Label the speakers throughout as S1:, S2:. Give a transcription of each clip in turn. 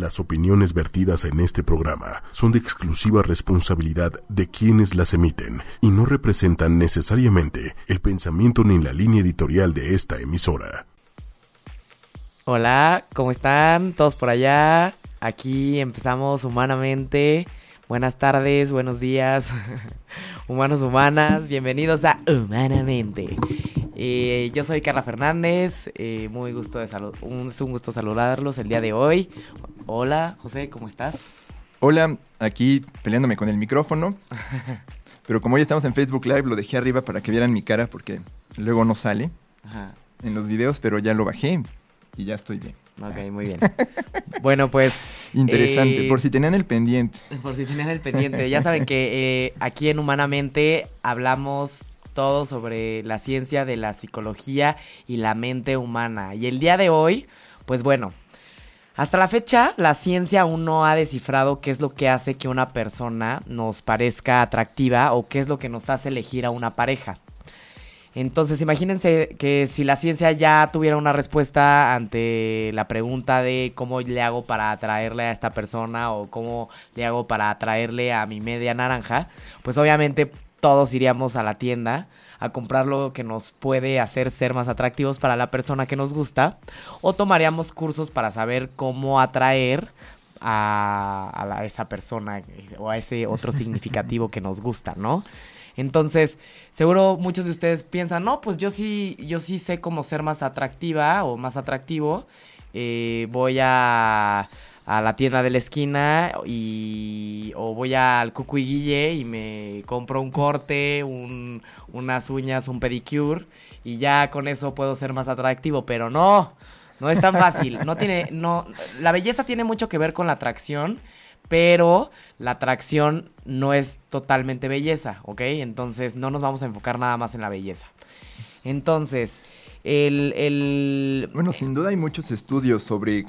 S1: Las opiniones vertidas en este programa son de exclusiva responsabilidad de quienes las emiten y no representan necesariamente el pensamiento ni la línea editorial de esta emisora.
S2: Hola, ¿cómo están? ¿Todos por allá? Aquí empezamos humanamente. Buenas tardes, buenos días, humanos, humanas. Bienvenidos a Humanamente. Eh, yo soy Carla Fernández, eh, muy gusto de salud, un, es un gusto saludarlos el día de hoy. Hola, José, ¿cómo estás?
S3: Hola, aquí peleándome con el micrófono. Pero como hoy estamos en Facebook Live, lo dejé arriba para que vieran mi cara porque luego no sale
S2: Ajá.
S3: en los videos, pero ya lo bajé y ya estoy bien.
S2: Ok, muy bien. bueno, pues...
S3: Interesante,
S2: eh,
S3: por si tenían el pendiente.
S2: Por si tenían el pendiente. Ya saben que eh, aquí en Humanamente hablamos todo sobre la ciencia de la psicología y la mente humana. Y el día de hoy, pues bueno, hasta la fecha la ciencia aún no ha descifrado qué es lo que hace que una persona nos parezca atractiva o qué es lo que nos hace elegir a una pareja. Entonces, imagínense que si la ciencia ya tuviera una respuesta ante la pregunta de cómo le hago para atraerle a esta persona o cómo le hago para atraerle a mi media naranja, pues obviamente todos iríamos a la tienda a comprar lo que nos puede hacer ser más atractivos para la persona que nos gusta o tomaríamos cursos para saber cómo atraer a, esa persona o a ese otro significativo que nos gusta, ¿no? Entonces, seguro muchos de ustedes piensan, no, pues yo sí, yo sí sé cómo ser más atractiva o más atractivo. eh, voy a, a la tienda de la esquina y o voy al Cucu y me compro un corte, un- unas uñas, un pedicure y ya con eso puedo ser más atractivo, pero no, no es tan fácil. No tiene, no, la belleza tiene mucho que ver con la atracción, pero la atracción no es totalmente belleza, ¿ok? Entonces no nos vamos a enfocar nada más en la belleza. Entonces, el, el...
S3: Bueno, sin duda hay muchos estudios sobre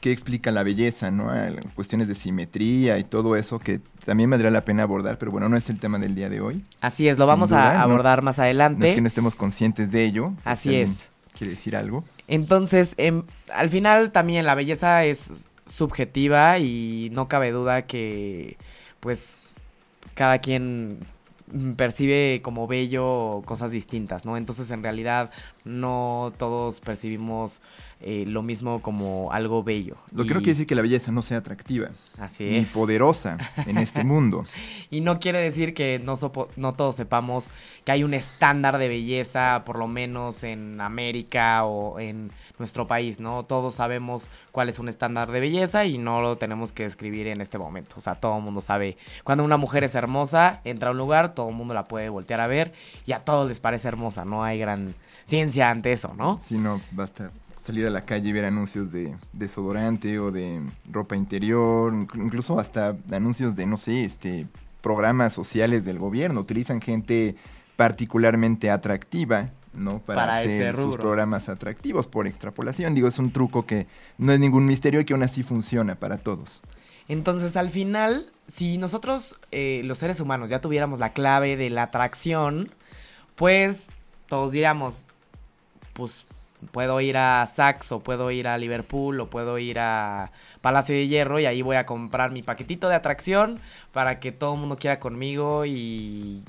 S3: qué explica la belleza, ¿no? Al- Cuestiones de simetría y todo eso que también valdría la pena abordar, pero bueno, no es el tema del día de hoy.
S2: Así es, lo vamos
S3: duda,
S2: a
S3: no-
S2: abordar más
S3: No
S2: adelante.
S3: es que no estemos conscientes de ello.
S2: Así es.
S3: ¿Quiere decir algo?
S2: Entonces, em, al final también la belleza es subjetiva y no cabe duda que, pues, cada quien percibe como bello cosas distintas, ¿no? Entonces, en realidad, no todos percibimos eh, lo mismo como algo bello.
S3: Lo que no quiere decir que la belleza no sea atractiva
S2: Así
S3: ni
S2: es.
S3: poderosa en este mundo.
S2: Y no quiere decir que no, sopo- no todos sepamos que hay un estándar de belleza, por lo menos en América o en nuestro país, ¿no? Todos sabemos cuál es un estándar de belleza y no lo tenemos que describir en este momento. O sea, todo el mundo sabe. Cuando una mujer es hermosa, entra a un lugar, todo el mundo la puede voltear a ver y a todos les parece hermosa. No hay gran ciencia ante eso, ¿no?
S3: Si no, basta salir a la calle y ver anuncios de desodorante o de ropa interior, inclu- incluso hasta anuncios de, no sé, este programas sociales del gobierno. Utilizan gente particularmente atractiva, ¿no? Para, hacer sus programas atractivos por extrapolación. Digo, es un truco que no es ningún misterio y que aún así funciona para todos.
S2: Entonces, al final, si nosotros, eh, los seres humanos, ya tuviéramos la clave de la atracción, pues todos diríamos, pues puedo ir a Saks o puedo ir a Liverpool o puedo ir a Palacio de Hierro y ahí voy a comprar mi paquetito de atracción para que todo el mundo quiera conmigo y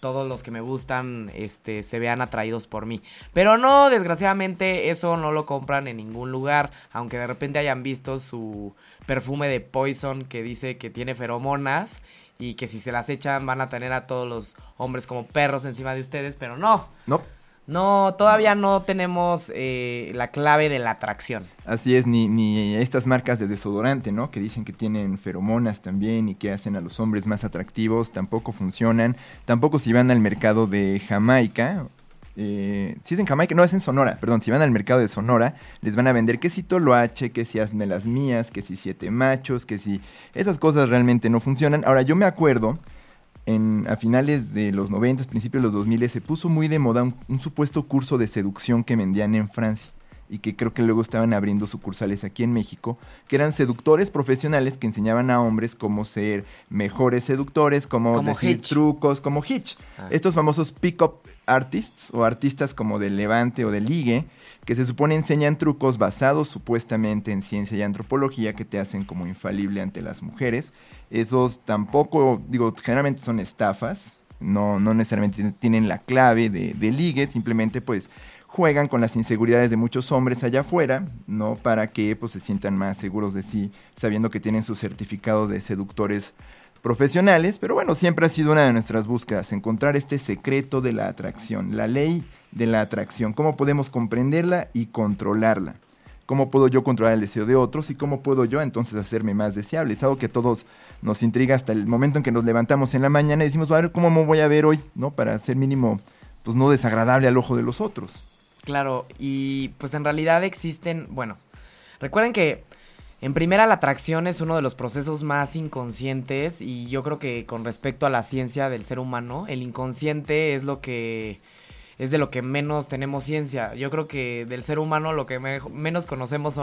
S2: todos los que me gustan este se vean atraídos por mí. Pero no, desgraciadamente eso no lo compran en ningún lugar, aunque de repente hayan visto su perfume de Poison que dice que tiene feromonas y que si se las echan van a tener a todos los hombres como perros encima de ustedes, pero no.
S3: No,
S2: No, todavía no tenemos eh, la clave de la atracción.
S3: Así es, ni, ni estas marcas de desodorante, ¿no? Que dicen que tienen feromonas también y que hacen a los hombres más atractivos, tampoco funcionan. Tampoco si van al mercado de Jamaica, eh, si es en Jamaica, no es en Sonora, perdón, si van al mercado de Sonora, les van a vender que si Toloache, que si hazme las mías, que si siete machos, que si esas cosas realmente no funcionan. Ahora, yo me acuerdo en, a finales de los 90, principios de los 2000, se puso muy de moda un, un supuesto curso de seducción que vendían en Francia. y que creo que luego estaban abriendo sucursales aquí en México, que eran seductores profesionales que enseñaban a hombres cómo ser mejores seductores, cómo decir trucos, como Hitch. Ah. Estos famosos pick-up artists o artistas como de levante o de ligue, que se supone enseñan trucos basados supuestamente en ciencia y antropología que te hacen como infalible ante las mujeres. Esos tampoco, digo, generalmente son estafas, no, no necesariamente tienen la clave de, de ligue, simplemente pues juegan con las inseguridades de muchos hombres allá afuera, ¿no? Para que pues, se sientan más seguros de sí, sabiendo que tienen su certificado de seductores profesionales. Pero bueno, siempre ha sido una de nuestras búsquedas, encontrar este secreto de la atracción, la ley de la atracción, cómo podemos comprenderla y controlarla. ¿Cómo puedo yo controlar el deseo de otros y cómo puedo yo entonces hacerme más deseable? Es algo que a todos nos intriga hasta el momento en que nos levantamos en la mañana y decimos, a ver, ¿cómo me voy a ver hoy? ¿No? Para ser mínimo, pues no desagradable al ojo de los otros.
S2: Claro, y pues en realidad existen, bueno, recuerden que en primera la atracción es uno de los procesos más inconscientes y yo creo que con respecto a la ciencia del ser humano, el inconsciente es lo que es de lo que menos tenemos ciencia. Yo creo que del ser humano lo que menos conocemos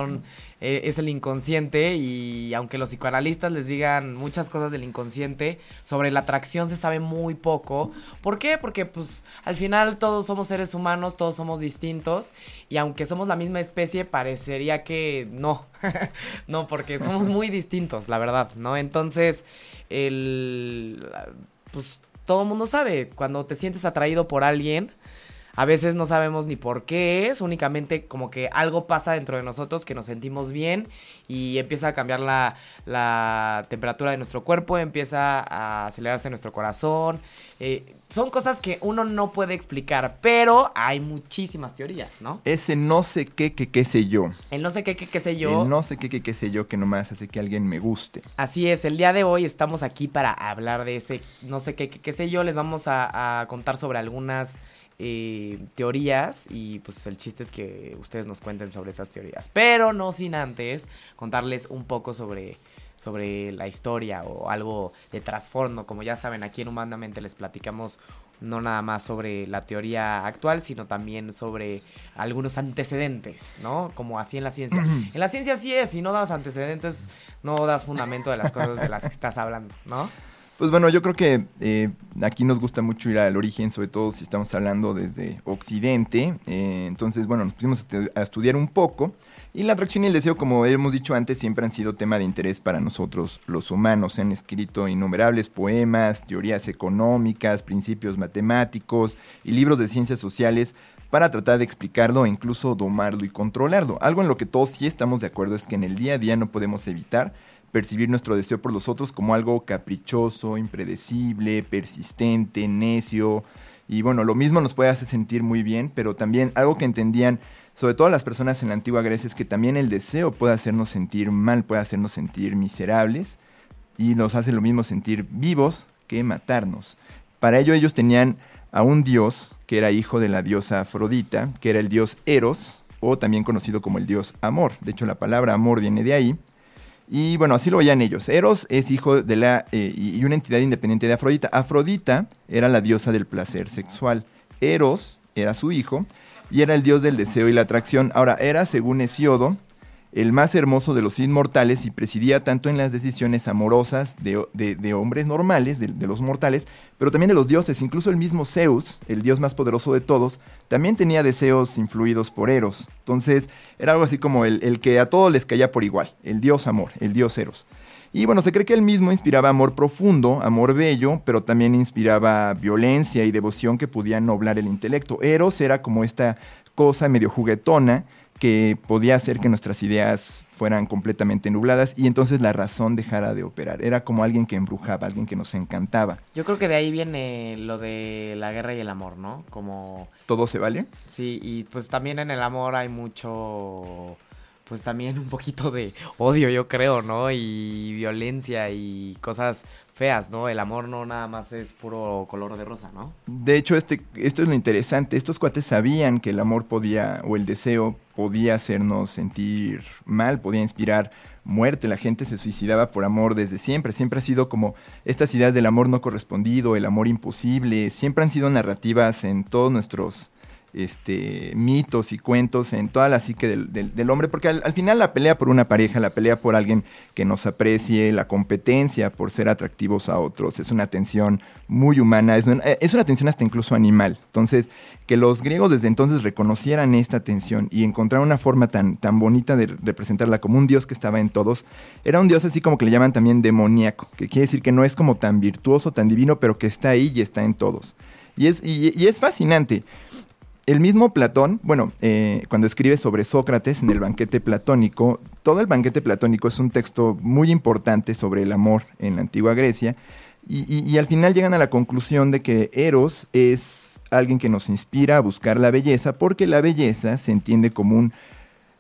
S2: eh, es el inconsciente y aunque los psicoanalistas les digan muchas cosas del inconsciente, sobre la atracción se sabe muy poco. ¿Por qué? Porque pues al final todos somos seres humanos, todos somos distintos y aunque somos la misma especie parecería que no. no, porque somos muy distintos, la verdad, ¿no? Entonces, el pues todo el mundo sabe, cuando te sientes atraído por alguien, a veces no sabemos ni por qué es, únicamente como que algo pasa dentro de nosotros que nos sentimos bien y empieza a cambiar la, la temperatura de nuestro cuerpo, empieza a acelerarse nuestro corazón. Eh, son cosas que uno no puede explicar, pero hay muchísimas teorías, ¿no?
S3: Ese no sé qué, que qué sé yo.
S2: El no sé qué, que qué sé yo.
S3: El no sé qué, que qué sé yo que nomás hace que alguien me guste.
S2: Así es, el día de hoy estamos aquí para hablar de ese no sé qué, que qué sé yo. Les vamos a, a contar sobre algunas eh, teorías y pues el chiste es que ustedes nos cuenten sobre esas teorías. Pero no sin antes contarles un poco sobre, sobre la historia o algo de trasfondo. Como ya saben, aquí en Humanamente les platicamos no nada más sobre la teoría actual, sino también sobre algunos antecedentes, ¿no? Como así en la ciencia. En la ciencia sí es, si no das antecedentes, no das fundamento de las cosas de las que estás hablando, ¿no?
S3: Pues bueno, yo creo que eh, aquí nos gusta mucho ir al origen, sobre todo si estamos hablando desde Occidente. Eh, entonces, bueno, nos pusimos a estudiar un poco. Y la atracción y el deseo, como hemos dicho antes, siempre han sido tema de interés para nosotros los humanos. Se han escrito innumerables poemas, teorías económicas, principios matemáticos y libros de ciencias sociales para tratar de explicarlo e incluso domarlo y controlarlo. Algo en lo que todos sí estamos de acuerdo es que en el día a día no podemos evitar percibir nuestro deseo por los otros como algo caprichoso, impredecible, persistente, necio. Y bueno, lo mismo nos puede hacer sentir muy bien, pero también algo que entendían sobre todo las personas en la antigua Grecia es que también el deseo puede hacernos sentir mal, puede hacernos sentir miserables y nos hace lo mismo sentir vivos que matarnos. Para ello ellos tenían a un dios que era hijo de la diosa Afrodita, que era el dios Eros, o también conocido como el dios Amor. De hecho, la palabra amor viene de ahí. Y bueno, así lo veían ellos. Eros es hijo de la eh, y una entidad independiente de Afrodita. Afrodita era la diosa del placer sexual. Eros era su hijo y era el dios del deseo y la atracción. Ahora, era, según Hesiodo, el más hermoso de los inmortales y presidía tanto en las decisiones amorosas de, hombres normales, de, los mortales, pero también de los dioses. Incluso el mismo Zeus, el dios más poderoso de todos, también tenía deseos influidos por Eros. Entonces era algo así como el, el que a todos les caía por igual, el dios amor, el dios Eros. Y bueno, se cree que él mismo inspiraba amor profundo, amor bello, pero también inspiraba violencia y devoción que podían noblar el intelecto. Eros era como esta cosa medio juguetona que podía hacer que nuestras ideas fueran completamente nubladas y entonces la razón dejara de operar. Era como alguien que embrujaba, alguien que nos encantaba.
S2: Yo creo que de ahí viene lo de la guerra y el amor, ¿no? Como...
S3: ¿Todo se vale?
S2: Sí, y pues también en el amor hay mucho pues también un poquito de odio, yo creo, ¿no? Y violencia y cosas feas, ¿no? El amor no nada más es puro color de rosa, ¿no?
S3: De hecho, este, esto es lo interesante. Estos cuates sabían que el amor podía, o el deseo podía hacernos sentir mal, podía inspirar muerte. La gente se suicidaba por amor desde siempre. Siempre ha sido como estas ideas del amor no correspondido, el amor imposible. Siempre han sido narrativas en todos nuestros este, mitos y cuentos en toda la psique del, del, hombre, porque al, final la pelea por una pareja, la pelea por alguien que nos aprecie, la competencia por ser atractivos a otros, es una tensión muy humana, es una, es una tensión hasta incluso animal. Entonces, que los griegos desde entonces reconocieran esta tensión y encontraran una forma tan, tan bonita de representarla como un dios que estaba en todos, era un dios así como que le llaman también demoníaco, que quiere decir que no es como tan virtuoso, tan divino, pero que está ahí y está en todos. Y es, y es fascinante el mismo Platón, bueno, eh, cuando escribe sobre Sócrates en el banquete platónico, todo el banquete platónico es un texto muy importante sobre el amor en la antigua Grecia, y, al final llegan a la conclusión de que Eros es alguien que nos inspira a buscar la belleza, porque la belleza se entiende como un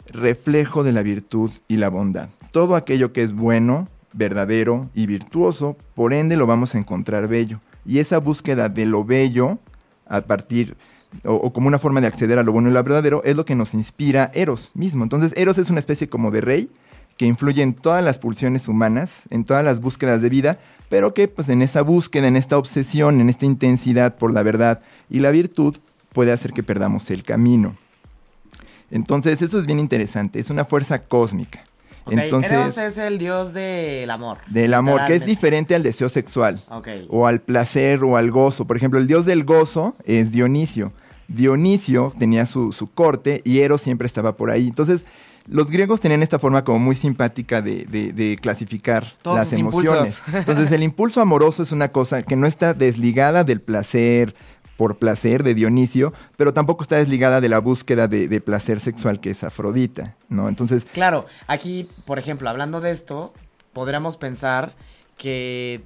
S3: reflejo de la virtud y la bondad. Todo aquello que es bueno, verdadero y virtuoso, por ende lo vamos a encontrar bello. Y esa búsqueda de lo bello, a partir o, como una forma de acceder a lo bueno y lo verdadero, es lo que nos inspira Eros mismo. Entonces, Eros es una especie como de rey que influye en todas las pulsiones humanas, en todas las búsquedas de vida, pero que pues en esa búsqueda, en esta obsesión, en esta intensidad por la verdad y la virtud, puede hacer que perdamos el camino. Entonces, eso es bien interesante, es una fuerza cósmica.
S2: Entonces, Eros es el dios del amor.
S3: Del amor, que es diferente al deseo sexual. O al placer o al gozo. Por ejemplo, el dios del gozo es Dionisio. Dionisio tenía su, corte y Eros siempre estaba por ahí. Entonces, los griegos tenían esta forma como muy simpática de, clasificar las emociones. Entonces, el impulso amoroso es una cosa que no está desligada del placer por placer de Dionisio, pero tampoco está desligada de la búsqueda de, de placer sexual que es Afrodita, ¿no? Entonces...
S2: Claro, aquí, por ejemplo, hablando de esto, podríamos pensar que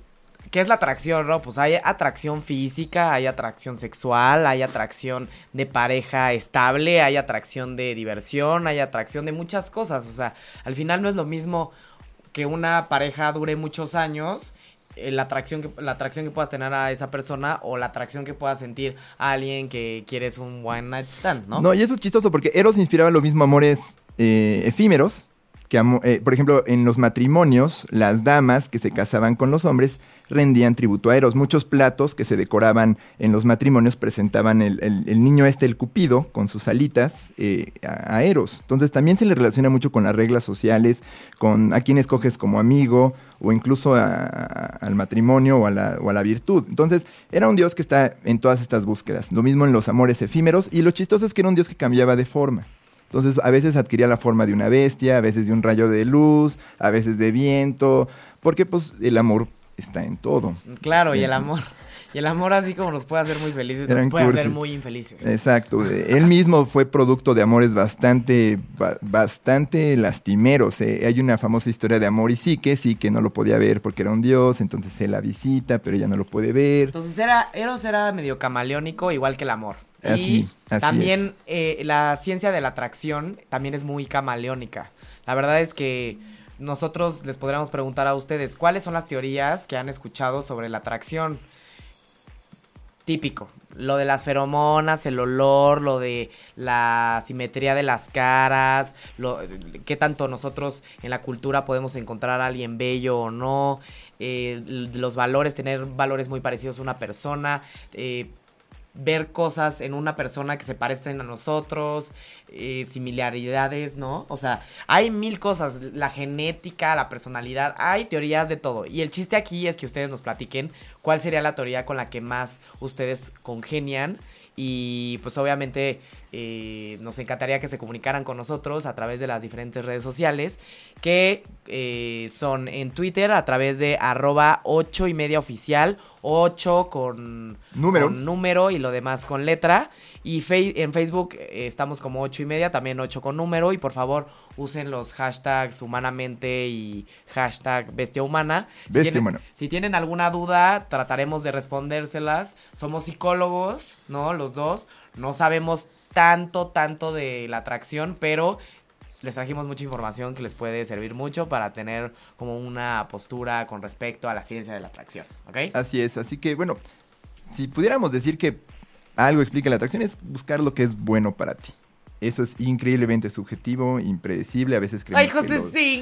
S2: ¿Qué es la atracción, no? Pues hay atracción física, hay atracción sexual, hay atracción de pareja estable, hay atracción de diversión, hay atracción de muchas cosas. O sea, al final no es lo mismo que una pareja dure muchos años eh, la atracción que la atracción que puedas tener a esa persona o la atracción que puedas sentir a alguien que quieres un one night stand, ¿no?
S3: No, y eso es chistoso porque Eros inspiraba lo mismo amores eh, efímeros que, eh, por ejemplo, en los matrimonios, las damas que se casaban con los hombres rendían tributo a Eros. Muchos platos que se decoraban en los matrimonios presentaban el, niño este, el cupido, con sus alitas, eh, a, Eros. Entonces también se le relaciona mucho con las reglas sociales, con a quién escoges como amigo, o incluso al matrimonio o a, la, o a la virtud. Entonces era un dios que está en todas estas búsquedas. Lo mismo en los amores efímeros, y lo chistoso es que era un dios que cambiaba de forma. Entonces a veces adquiría la forma de una bestia, a veces de un rayo de luz, a veces de viento, porque pues el amor está en todo.
S2: Claro, y el amor. Y el amor así como nos puede hacer muy felices, nos puede hacer muy infelices.
S3: Exacto. Él mismo fue producto de amores bastante, bastante lastimeros. Eh. Hay una famosa historia de amor y sí que no lo podía ver porque era un dios, entonces él la visita, pero ella no lo puede ver.
S2: Entonces era, Eros era medio camaleónico, igual que el amor y también eh, la ciencia de la atracción también es muy camaleónica. La verdad es que nosotros les podríamos preguntar a ustedes cuáles son las teorías que han escuchado sobre la atracción. Típico, lo de las feromonas, el olor, lo de la simetría de las caras, lo, qué tanto nosotros en la cultura podemos encontrar a alguien bello o no, eh, los valores, tener valores muy parecidos a una persona, eh, ver cosas en una persona que se parecen a nosotros, eh, similaridades, ¿no? O sea, hay mil cosas, la genética, la personalidad, hay teorías de todo. Y el chiste aquí es que ustedes nos platiquen cuál sería la teoría con la que más ustedes congenian y pues obviamente eh, nos encantaría que se comunicaran con nosotros a través de las diferentes redes sociales que eh, son en Twitter a través de arroba 8 y media oficial, 8 con
S3: número.
S2: número y lo demás con letra. Y en Facebook eh, estamos como 8 y media, también 8 con número. Y por favor usen los hashtags humanamente y hashtag bestia humana.
S3: Bestia
S2: si
S3: humana.
S2: Si tienen alguna duda, trataremos de respondérselas. Somos psicólogos, ¿no? Los dos. No sabemos tanto, tanto de la atracción, pero les trajimos mucha información que les puede servir mucho para tener como una postura con respecto a la ciencia de la atracción, ¿ok?
S3: Así es, así que bueno, si pudiéramos decir que algo explica la atracción es buscar lo que es bueno para ti. Eso es increíblemente subjetivo, impredecible. A veces creemos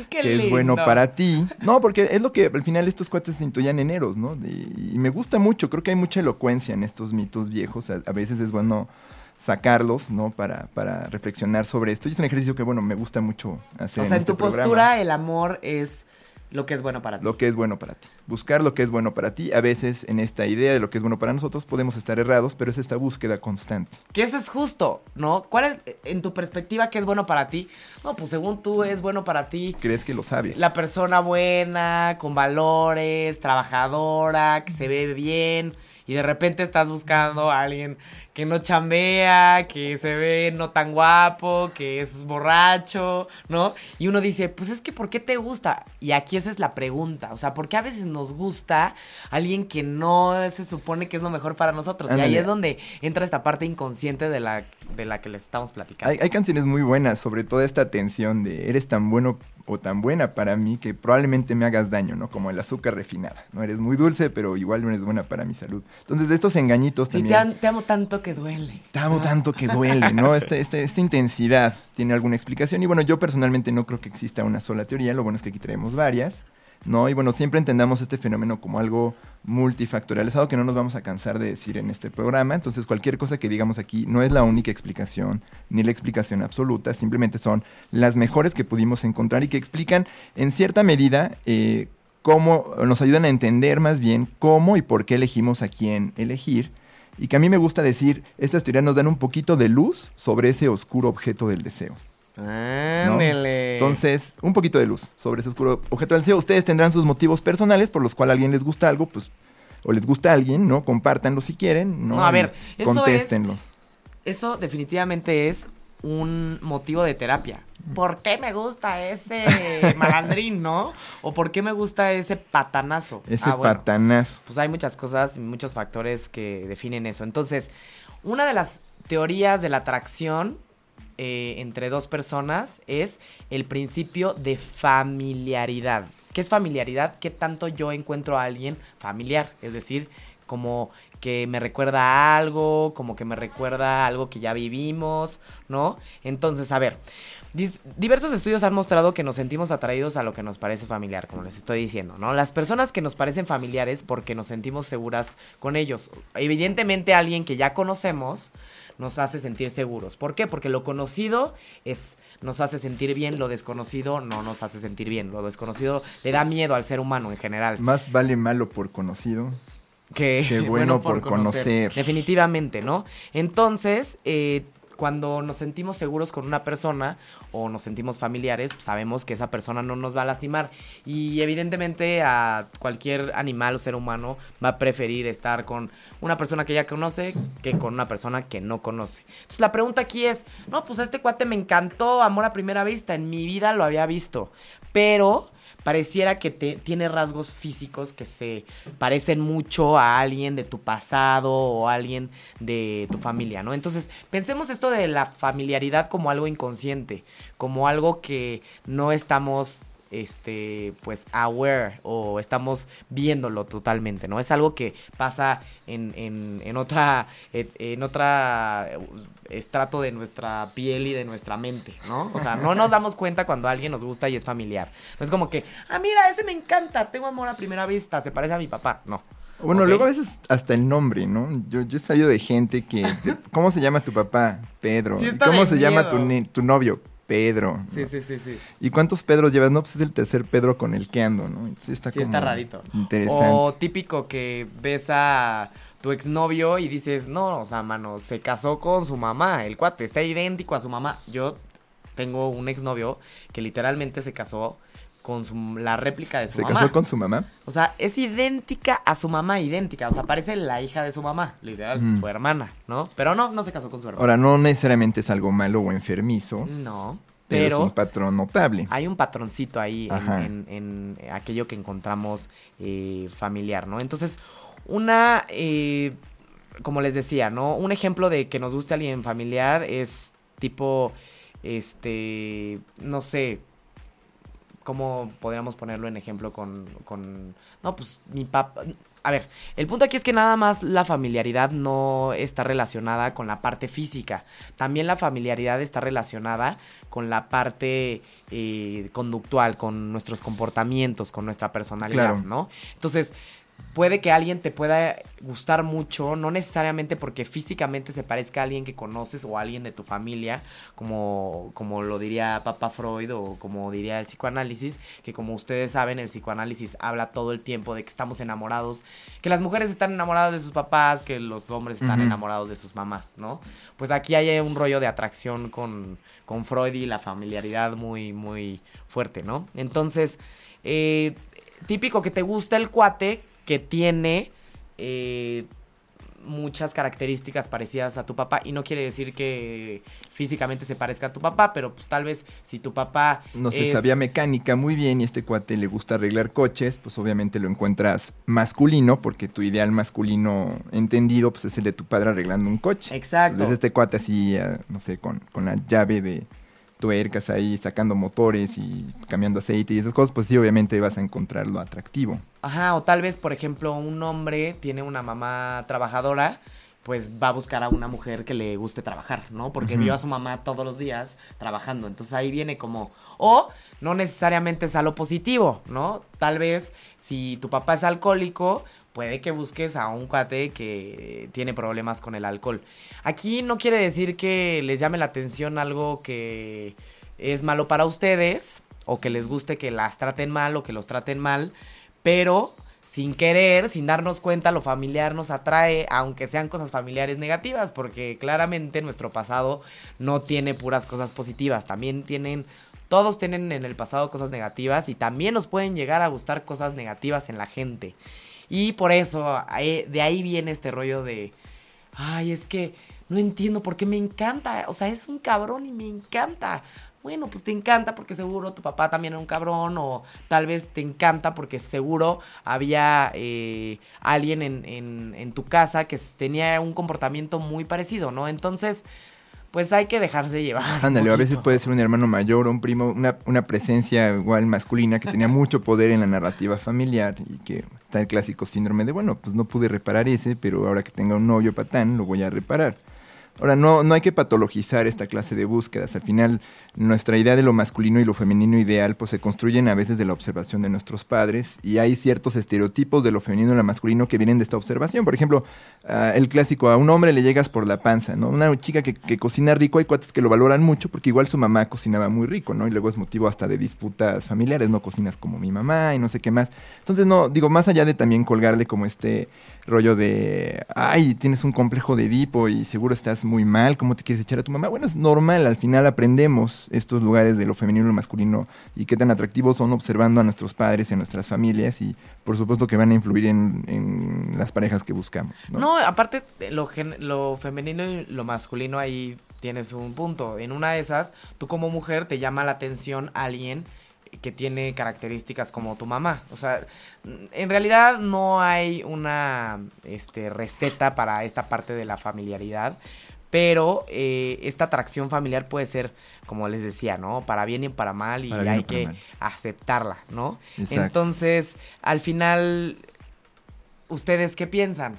S3: que, es bueno para ti. No, porque es lo que al final estos cuates se intuyan en ¿no? y me gusta mucho. Creo que hay mucha elocuencia en estos mitos viejos. a veces es bueno sacarlos, ¿no? Para, para reflexionar sobre esto. Y es un ejercicio que, bueno, me gusta mucho hacer.
S2: O sea, en,
S3: este
S2: tu
S3: programa.
S2: postura el amor es lo que es bueno para ti.
S3: Lo que es bueno para ti. Buscar lo que es bueno para ti. A veces en esta idea de lo que es bueno para nosotros podemos estar errados, pero es esta búsqueda constante.
S2: Que eso es justo, ¿no? ¿Cuál es, en tu perspectiva, qué es bueno para ti? No, pues según tú es bueno para ti.
S3: ¿Crees que lo sabes?
S2: La persona buena, con valores, trabajadora, que se ve bien. Y de repente estás buscando a alguien que no chambea, que se ve no tan guapo, que es borracho, ¿no? Y uno dice, pues es que ¿por qué te gusta? Y aquí esa es la pregunta, o sea, ¿por qué a veces nos gusta alguien que no se supone que es lo mejor para nosotros? Y ahí es donde entra esta parte inconsciente de la, de la que les estamos platicando.
S3: Hay, hay canciones muy buenas sobre toda esta tensión de eres tan bueno o tan buena para mí que probablemente me hagas daño, ¿no? Como el azúcar refinada, ¿no? Eres muy dulce, pero igual no eres buena para mi salud. Entonces, de estos engañitos también...
S2: te, am- te amo tanto que duele.
S3: Te amo
S2: ¿no?
S3: tanto que duele, ¿no? Este, este- esta intensidad tiene alguna explicación. Y bueno, yo personalmente no creo que exista una sola teoría. Lo bueno es que aquí traemos varias, ¿no? Y bueno, siempre entendamos este fenómeno como algo multifactorial. Es algo que no nos vamos a cansar de decir en este programa. Entonces, cualquier cosa que digamos aquí no es la única explicación, ni la explicación absoluta. Simplemente son las mejores que pudimos encontrar y que explican en cierta medida eh, cómo nos ayudan a entender más bien cómo y por qué elegimos a quién elegir. Y que a mí me gusta decir, estas teorías nos dan un poquito de luz sobre ese oscuro objeto del deseo.
S2: Ándele.
S3: Entonces, un poquito de luz sobre ese oscuro objeto del deseo. Ustedes tendrán sus motivos personales por los cuales a alguien les gusta algo, pues, o les gusta a alguien, ¿no? Compártanlo si quieren, ¿no?
S2: No, a ver, eso es-
S3: Contéstenlos.
S2: Eso definitivamente es un motivo de terapia. ¿Por qué me gusta ese malandrín, no? ¿O por qué me gusta ese patanazo?
S3: Ese
S2: Ah, bueno,
S3: patanazo.
S2: Pues hay muchas cosas y muchos factores que definen eso. Entonces, una de las teorías de la atracción eh, entre dos personas es el principio de familiaridad. ¿Qué es familiaridad? ¿Qué tanto yo encuentro a alguien familiar? Es decir, como que me recuerda a algo, como que me recuerda a algo que ya vivimos, ¿no? Entonces, a ver, diversos estudios han mostrado que nos sentimos atraídos a lo que nos parece familiar, como les estoy diciendo, ¿no? Las personas que nos parecen familiares porque nos sentimos seguras con ellos. Evidentemente alguien que ya conocemos nos hace sentir seguros. ¿Por qué? Porque lo conocido es nos hace sentir bien, lo desconocido no nos hace sentir bien. Lo desconocido le da miedo al ser humano en general.
S3: Más vale malo por conocido.
S2: Que
S3: Qué bueno por conocer.
S2: Definitivamente, ¿no? Entonces, eh, cuando nos sentimos seguros con una persona o nos sentimos familiares, pues sabemos que esa persona no nos va a lastimar. Y evidentemente a cualquier animal o ser humano va a preferir estar con una persona que ya conoce que con una persona que no conoce. Entonces la pregunta aquí es, no, pues este cuate me encantó, amor a primera vista, en mi vida lo había visto, pero pareciera que te- tiene rasgos físicos que se parecen mucho a alguien de tu pasado o a alguien de tu familia, ¿no? Entonces, pensemos esto de la familiaridad como algo inconsciente, como algo que no estamos este pues aware o estamos viéndolo totalmente no es algo que pasa en, en, en otra en, en otra estrato de nuestra piel y de nuestra mente no o sea no nos damos cuenta cuando alguien nos gusta y es familiar no es como que ah mira ese me encanta tengo amor a primera vista se parece a mi papá no
S3: Bueno, luego a veces hasta el nombre, ¿no? Yo, yo he sabido de gente que... ¿Cómo se llama tu papá? Pedro.
S2: Sí,
S3: ¿Y
S2: está
S3: ¿Cómo se llama tu, tu novio? Pedro.
S2: sí
S3: ¿no?
S2: sí sí sí
S3: ¿Y cuántos Pedros llevas? No, pues es el tercer Pedro con el que ando, ¿no? Sí, está
S2: Sí,
S3: como
S2: está rarito.
S3: Interesante.
S2: O típico que ves a tu exnovio y dices, no, o sea, mano, se casó con su mamá, el cuate, está idéntico a su mamá. Yo tengo un exnovio que literalmente se casó con su- la réplica de su
S3: ¿Se
S2: mamá.
S3: casó con su mamá?
S2: O sea, es idéntica a su mamá, idéntica. O sea, parece la hija de su mamá, literal,
S3: Mm.
S2: su hermana, ¿no? Pero no, no se casó con su hermana.
S3: Ahora, no necesariamente es algo malo o enfermizo,
S2: no,
S3: pero, es un patrón notable.
S2: hay un patroncito ahí en- en aquello que encontramos eh, familiar, ¿no? Entonces, una, eh, como les decía, ¿no? Un ejemplo de que nos guste alguien familiar es tipo, este, no sé, ¿cómo podríamos ponerlo en ejemplo con, con, no, pues mi papá... A ver, el punto aquí es que nada más la familiaridad no está relacionada con la parte física. También la familiaridad está relacionada con la parte eh, conductual, con nuestros comportamientos, con nuestra personalidad,
S3: Claro.
S2: ¿no? Entonces, puede que alguien te pueda gustar mucho, no necesariamente porque físicamente se parezca a alguien que conoces o a alguien de tu familia, como, como lo diría Papa Freud o como diría el psicoanálisis, que como ustedes saben, el psicoanálisis habla todo el tiempo de que estamos enamorados, que las mujeres están enamoradas de sus papás, que los hombres están enamorados de sus mamás, ¿no? Pues aquí hay un rollo de atracción con, con Freud y la familiaridad muy, muy fuerte, ¿no? Entonces, eh, típico que te gusta el cuate que tiene eh, muchas características parecidas a tu papá y no quiere decir que físicamente se parezca a tu papá, pero pues, tal vez si tu papá
S3: No sé,
S2: es-
S3: sabía mecánica muy bien y este cuate le gusta arreglar coches, pues obviamente lo encuentras masculino, porque tu ideal masculino entendido, pues es el de tu padre arreglando un coche.
S2: Exacto.
S3: Entonces este cuate así, ah, no sé, con, con la llave de tuercas ahí, sacando motores y cambiando aceite y esas cosas, pues sí, obviamente vas a encontrarlo atractivo.
S2: Ajá, o tal vez, por ejemplo, un hombre tiene una mamá trabajadora, pues va a buscar a una mujer que le guste trabajar, ¿no? Porque
S3: Ujú.
S2: vio a su mamá todos los días trabajando. Entonces ahí viene como. O no necesariamente es a lo positivo, ¿no? Tal vez si tu papá es alcohólico, puede que busques a un cuate que tiene problemas con el alcohol. Aquí no quiere decir que les llame la atención algo que es malo para ustedes o que les guste que las traten mal o que los traten mal, pero sin querer, sin darnos cuenta, lo familiar nos atrae, aunque sean cosas familiares negativas, porque claramente nuestro pasado no tiene puras cosas positivas, también tienen, todos tienen en el pasado cosas negativas y también nos pueden llegar a gustar cosas negativas en la gente. Y por eso, ahí- de ahí viene este rollo de, ay, es que no entiendo por qué me encanta, o sea, es un cabrón y me encanta. Bueno, pues te encanta porque seguro tu papá también era un cabrón o tal vez te encanta porque seguro había eh, alguien en, tu casa que tenía un comportamiento muy parecido, ¿no? Entonces, pues hay que dejarse llevar.
S3: Ándale, a veces puede ser un hermano mayor o un primo, una, una presencia igual masculina que tenía mucho poder en la narrativa familiar y que está el clásico síndrome de, bueno, pues no pude reparar ese, pero ahora que tenga un novio patán, lo voy a reparar. Ahora, no, no hay que patologizar esta clase de búsquedas. Al final, nuestra idea de lo masculino y lo femenino ideal pues se construyen a veces de la observación de nuestros padres y hay ciertos estereotipos de lo femenino y lo masculino que vienen de esta observación. Por ejemplo, ah, el clásico, a un hombre le llegas por la panza, ¿no? Una chica que, que cocina rico, hay cuates que lo valoran mucho porque igual su mamá cocinaba muy rico, ¿no? Y luego es motivo hasta de disputas familiares, no cocinas como mi mamá y no sé qué más. Entonces, no, digo, más allá de también colgarle como este rollo de, ay, tienes un complejo de Edipo y seguro estás muy mal, ¿cómo te quieres echar a tu mamá? Bueno, es normal, al final aprendemos estos lugares de lo femenino y lo masculino y qué tan atractivos son observando a nuestros padres y a nuestras familias y por supuesto que van a influir en, en las parejas que buscamos. ¿no?
S2: No, aparte, eh, lo, gen- lo femenino y lo masculino ahí tienes un punto. En una de esas, tú como mujer te llama la atención alguien que tiene características como tu mamá. O sea, en realidad no hay una este, receta para esta parte de la familiaridad. Pero eh, esta atracción familiar puede ser, como les decía, ¿no? Para bien y para mal y
S3: Para
S2: hay que
S3: mal.
S2: aceptarla, ¿no?
S3: Exacto.
S2: Entonces, al final, ¿ustedes qué piensan?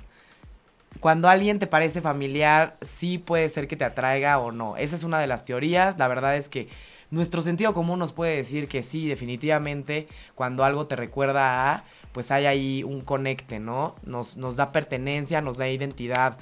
S2: Cuando alguien te parece familiar, sí puede ser que te atraiga o no. Esa es una de las teorías. La verdad es que nuestro sentido común nos puede decir que sí, definitivamente, cuando algo te recuerda a, pues hay ahí un conecte, ¿no? Nos, nos da pertenencia, nos da identidad.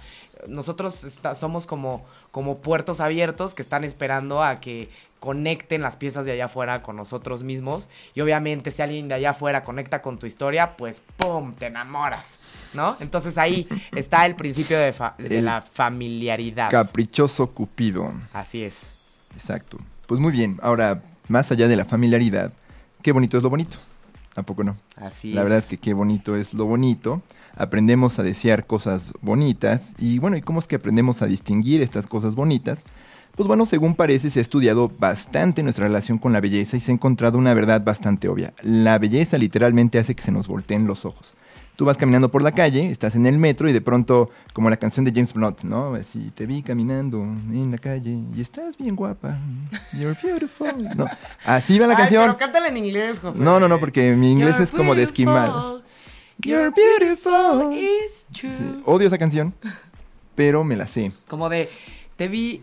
S2: Nosotros está- somos como, como puertos abiertos que están esperando a que conecten las piezas de allá afuera con nosotros mismos. Y obviamente si alguien de allá afuera conecta con tu historia, pues ¡pum! te enamoras, ¿no? Entonces ahí está el principio de, fa- de la familiaridad.
S3: Caprichoso Cupido.
S2: Así es.
S3: Exacto. Pues muy bien. Ahora, más allá de la familiaridad, qué bonito es lo bonito. ¿A poco no?
S2: Así
S3: La verdad es que qué bonito es lo bonito. Aprendemos a desear cosas bonitas. Y bueno, ¿y cómo es que aprendemos a distinguir estas cosas bonitas? Pues bueno, según parece, se ha estudiado bastante nuestra relación con la belleza y se ha encontrado una verdad bastante obvia. La belleza literalmente hace que se nos volteen los ojos. Tú vas caminando por la calle, estás en el metro y de pronto, como la canción de James Blunt, ¿no? Así, te vi caminando en la calle y estás bien guapa. You're beautiful. No, así va la
S2: Ay,
S3: canción.
S2: pero cántala en inglés, José.
S3: No, no, no, porque mi inglés
S2: You're
S3: es como de esquimal. You're beautiful.
S2: It's true.
S3: Sí, odio esa canción, pero me la sé.
S2: Como de, te vi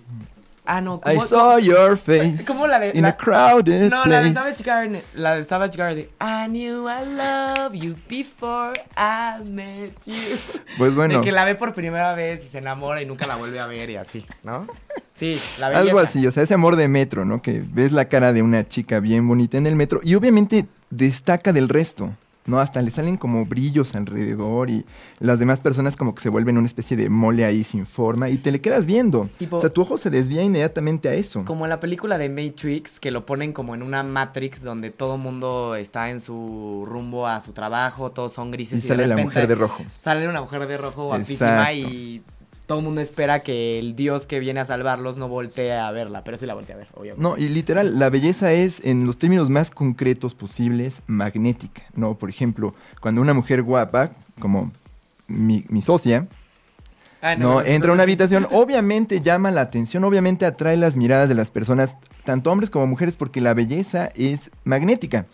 S2: Ah, no.
S3: I saw your face
S2: ¿Cómo la de-
S3: in
S2: la-
S3: a crowded
S2: No,
S3: place.
S2: la de Savage Garden. La de Savage Garden. I knew I loved you before I met you.
S3: Pues bueno,
S2: De que la ve por primera vez y se enamora y nunca la vuelve a ver y así, ¿no? Sí, la belleza.
S3: algo así, o sea, ese amor de metro, ¿no? Que ves la cara de una chica bien bonita en el metro y obviamente destaca del resto, ¿no? Hasta le salen como brillos alrededor y las demás personas como que se vuelven una especie de mole ahí sin forma y te le quedas viendo.
S2: Tipo-
S3: o sea, tu ojo se desvía inmediatamente a eso.
S2: Como en la película de Matrix, que lo ponen como en una Matrix donde todo mundo está en su rumbo a su trabajo, todos son grises.
S3: Y
S2: de
S3: sale la
S2: repente
S3: mujer de rojo.
S2: Sale una mujer de rojo guapísima
S3: Exacto.
S2: y todo el mundo espera que el dios que viene a salvarlos no voltee a verla, pero sí la voltea a ver, obviamente.
S3: No, y literal, la belleza es, en los términos más concretos posibles, magnética, ¿no? Por ejemplo, cuando una mujer guapa, como mi, mi socia,
S2: Ah,
S3: no,
S2: bueno,
S3: entra a una habitación, obviamente llama la atención, obviamente atrae las miradas de las personas, tanto hombres como mujeres, porque la belleza es magnética.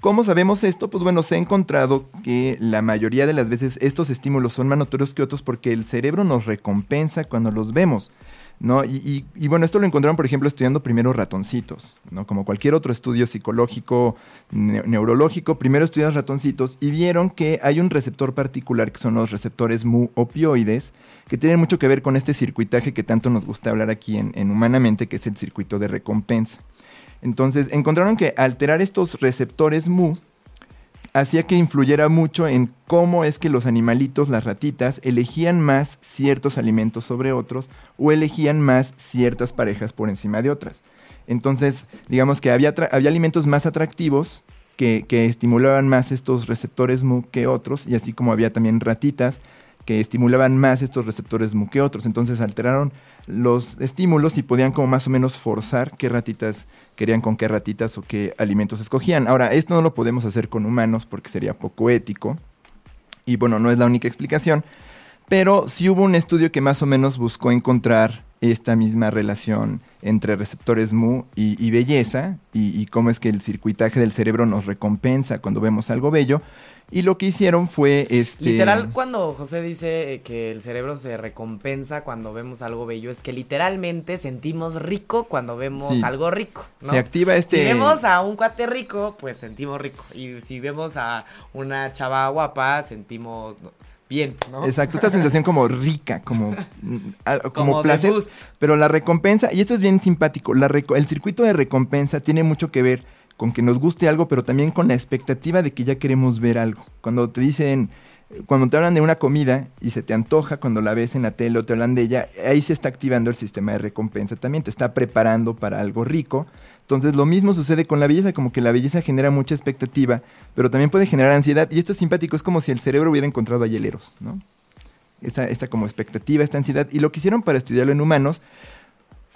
S3: ¿Cómo sabemos esto? Pues bueno, se ha encontrado que la mayoría de las veces estos estímulos son más notorios que otros porque el cerebro nos recompensa cuando los vemos. ¿no? Y, bueno, esto lo encontraron, por ejemplo, estudiando primero ratoncitos, ¿no? Como cualquier otro estudio psicológico, ne- neurológico, primero estudias ratoncitos y vieron que hay un receptor particular que son los receptores mu opioides, que tienen mucho que ver con este circuitaje que tanto nos gusta hablar aquí en Humanamente, que es el circuito de recompensa. Entonces, encontraron que alterar estos receptores mu hacía que influyera mucho en cómo es que los animalitos, las ratitas, elegían más ciertos alimentos sobre otros o elegían más ciertas parejas por encima de otras. Entonces, digamos que había, había alimentos más atractivos que, que estimulaban más estos receptores mu que otros, y así como había también ratitas que estimulaban más estos receptores mu que otros. Entonces alteraron los estímulos y podían como más o menos forzar qué ratitas querían con qué ratitas o qué alimentos escogían. Ahora, esto no lo podemos hacer con humanos porque sería poco ético. Y bueno, no es la única explicación. Pero sí hubo un estudio que más o menos buscó encontrar esta misma relación entre receptores mu y, y belleza y, y cómo es que el circuitaje del cerebro nos recompensa cuando vemos algo bello. Y lo que hicieron fue este...
S2: Literal, cuando José dice eh, que el cerebro se recompensa cuando vemos algo bello, es que literalmente sentimos rico cuando vemos
S3: Sí.
S2: algo rico, ¿no?
S3: Se activa este...
S2: Si vemos a un cuate rico, pues sentimos rico. Y si vemos a una chava guapa, sentimos bien, ¿no?
S3: Exacto, esta sensación como rica, como, como,
S2: Como
S3: placer. Pero la recompensa, y esto es bien simpático, la el circuito de recompensa tiene mucho que ver con que nos guste algo, pero también con la expectativa de que ya queremos ver algo. Cuando te dicen, cuando te hablan de una comida y se te antoja cuando la ves en la tele o te hablan de ella, ahí se está activando el sistema de recompensa también, te está preparando para algo rico. Entonces lo mismo sucede con la belleza, como que la belleza genera mucha expectativa, pero también puede generar ansiedad. Y esto es simpático, es como si el cerebro hubiera encontrado a hieleros, ¿no? Esta, esta como expectativa, esta ansiedad. Y lo que hicieron para estudiarlo en humanos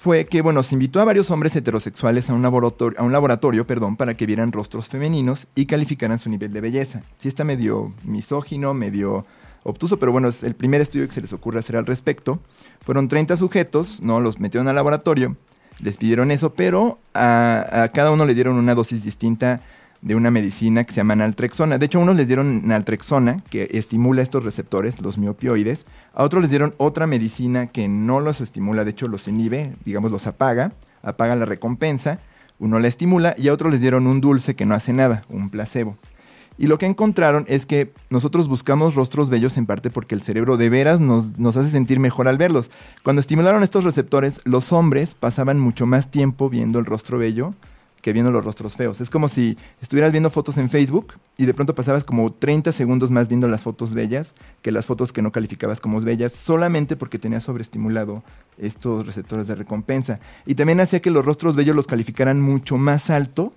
S3: fue que, bueno, se invitó a varios hombres heterosexuales a un laboratorio, a un laboratorio perdón, para que vieran rostros femeninos y calificaran su nivel de belleza. Sí está medio misógino, medio obtuso, pero bueno, es el primer estudio que se les ocurre hacer al respecto. Fueron 30 sujetos, ¿no? Los metieron al laboratorio, les pidieron eso, pero a, a cada uno le dieron una dosis distinta de una medicina que se llama naltrexona. De hecho, a unos les dieron naltrexona, que estimula estos receptores, los miopioides. A otros les dieron otra medicina que no los estimula, de hecho los inhibe, digamos los apaga, apaga la recompensa. Uno la estimula y a otros les dieron un dulce que no hace nada, un placebo. Y lo que encontraron es que nosotros buscamos rostros bellos en parte porque el cerebro de veras nos, nos hace sentir mejor al verlos. Cuando estimularon estos receptores, los hombres pasaban mucho más tiempo viendo el rostro bello que viendo los rostros feos. Es como si estuvieras viendo fotos en Facebook y de pronto pasabas como 30 segundos más viendo las fotos bellas que las fotos que no calificabas como bellas solamente porque tenías sobreestimulado estos receptores de recompensa. Y también hacía que los rostros bellos los calificaran mucho más alto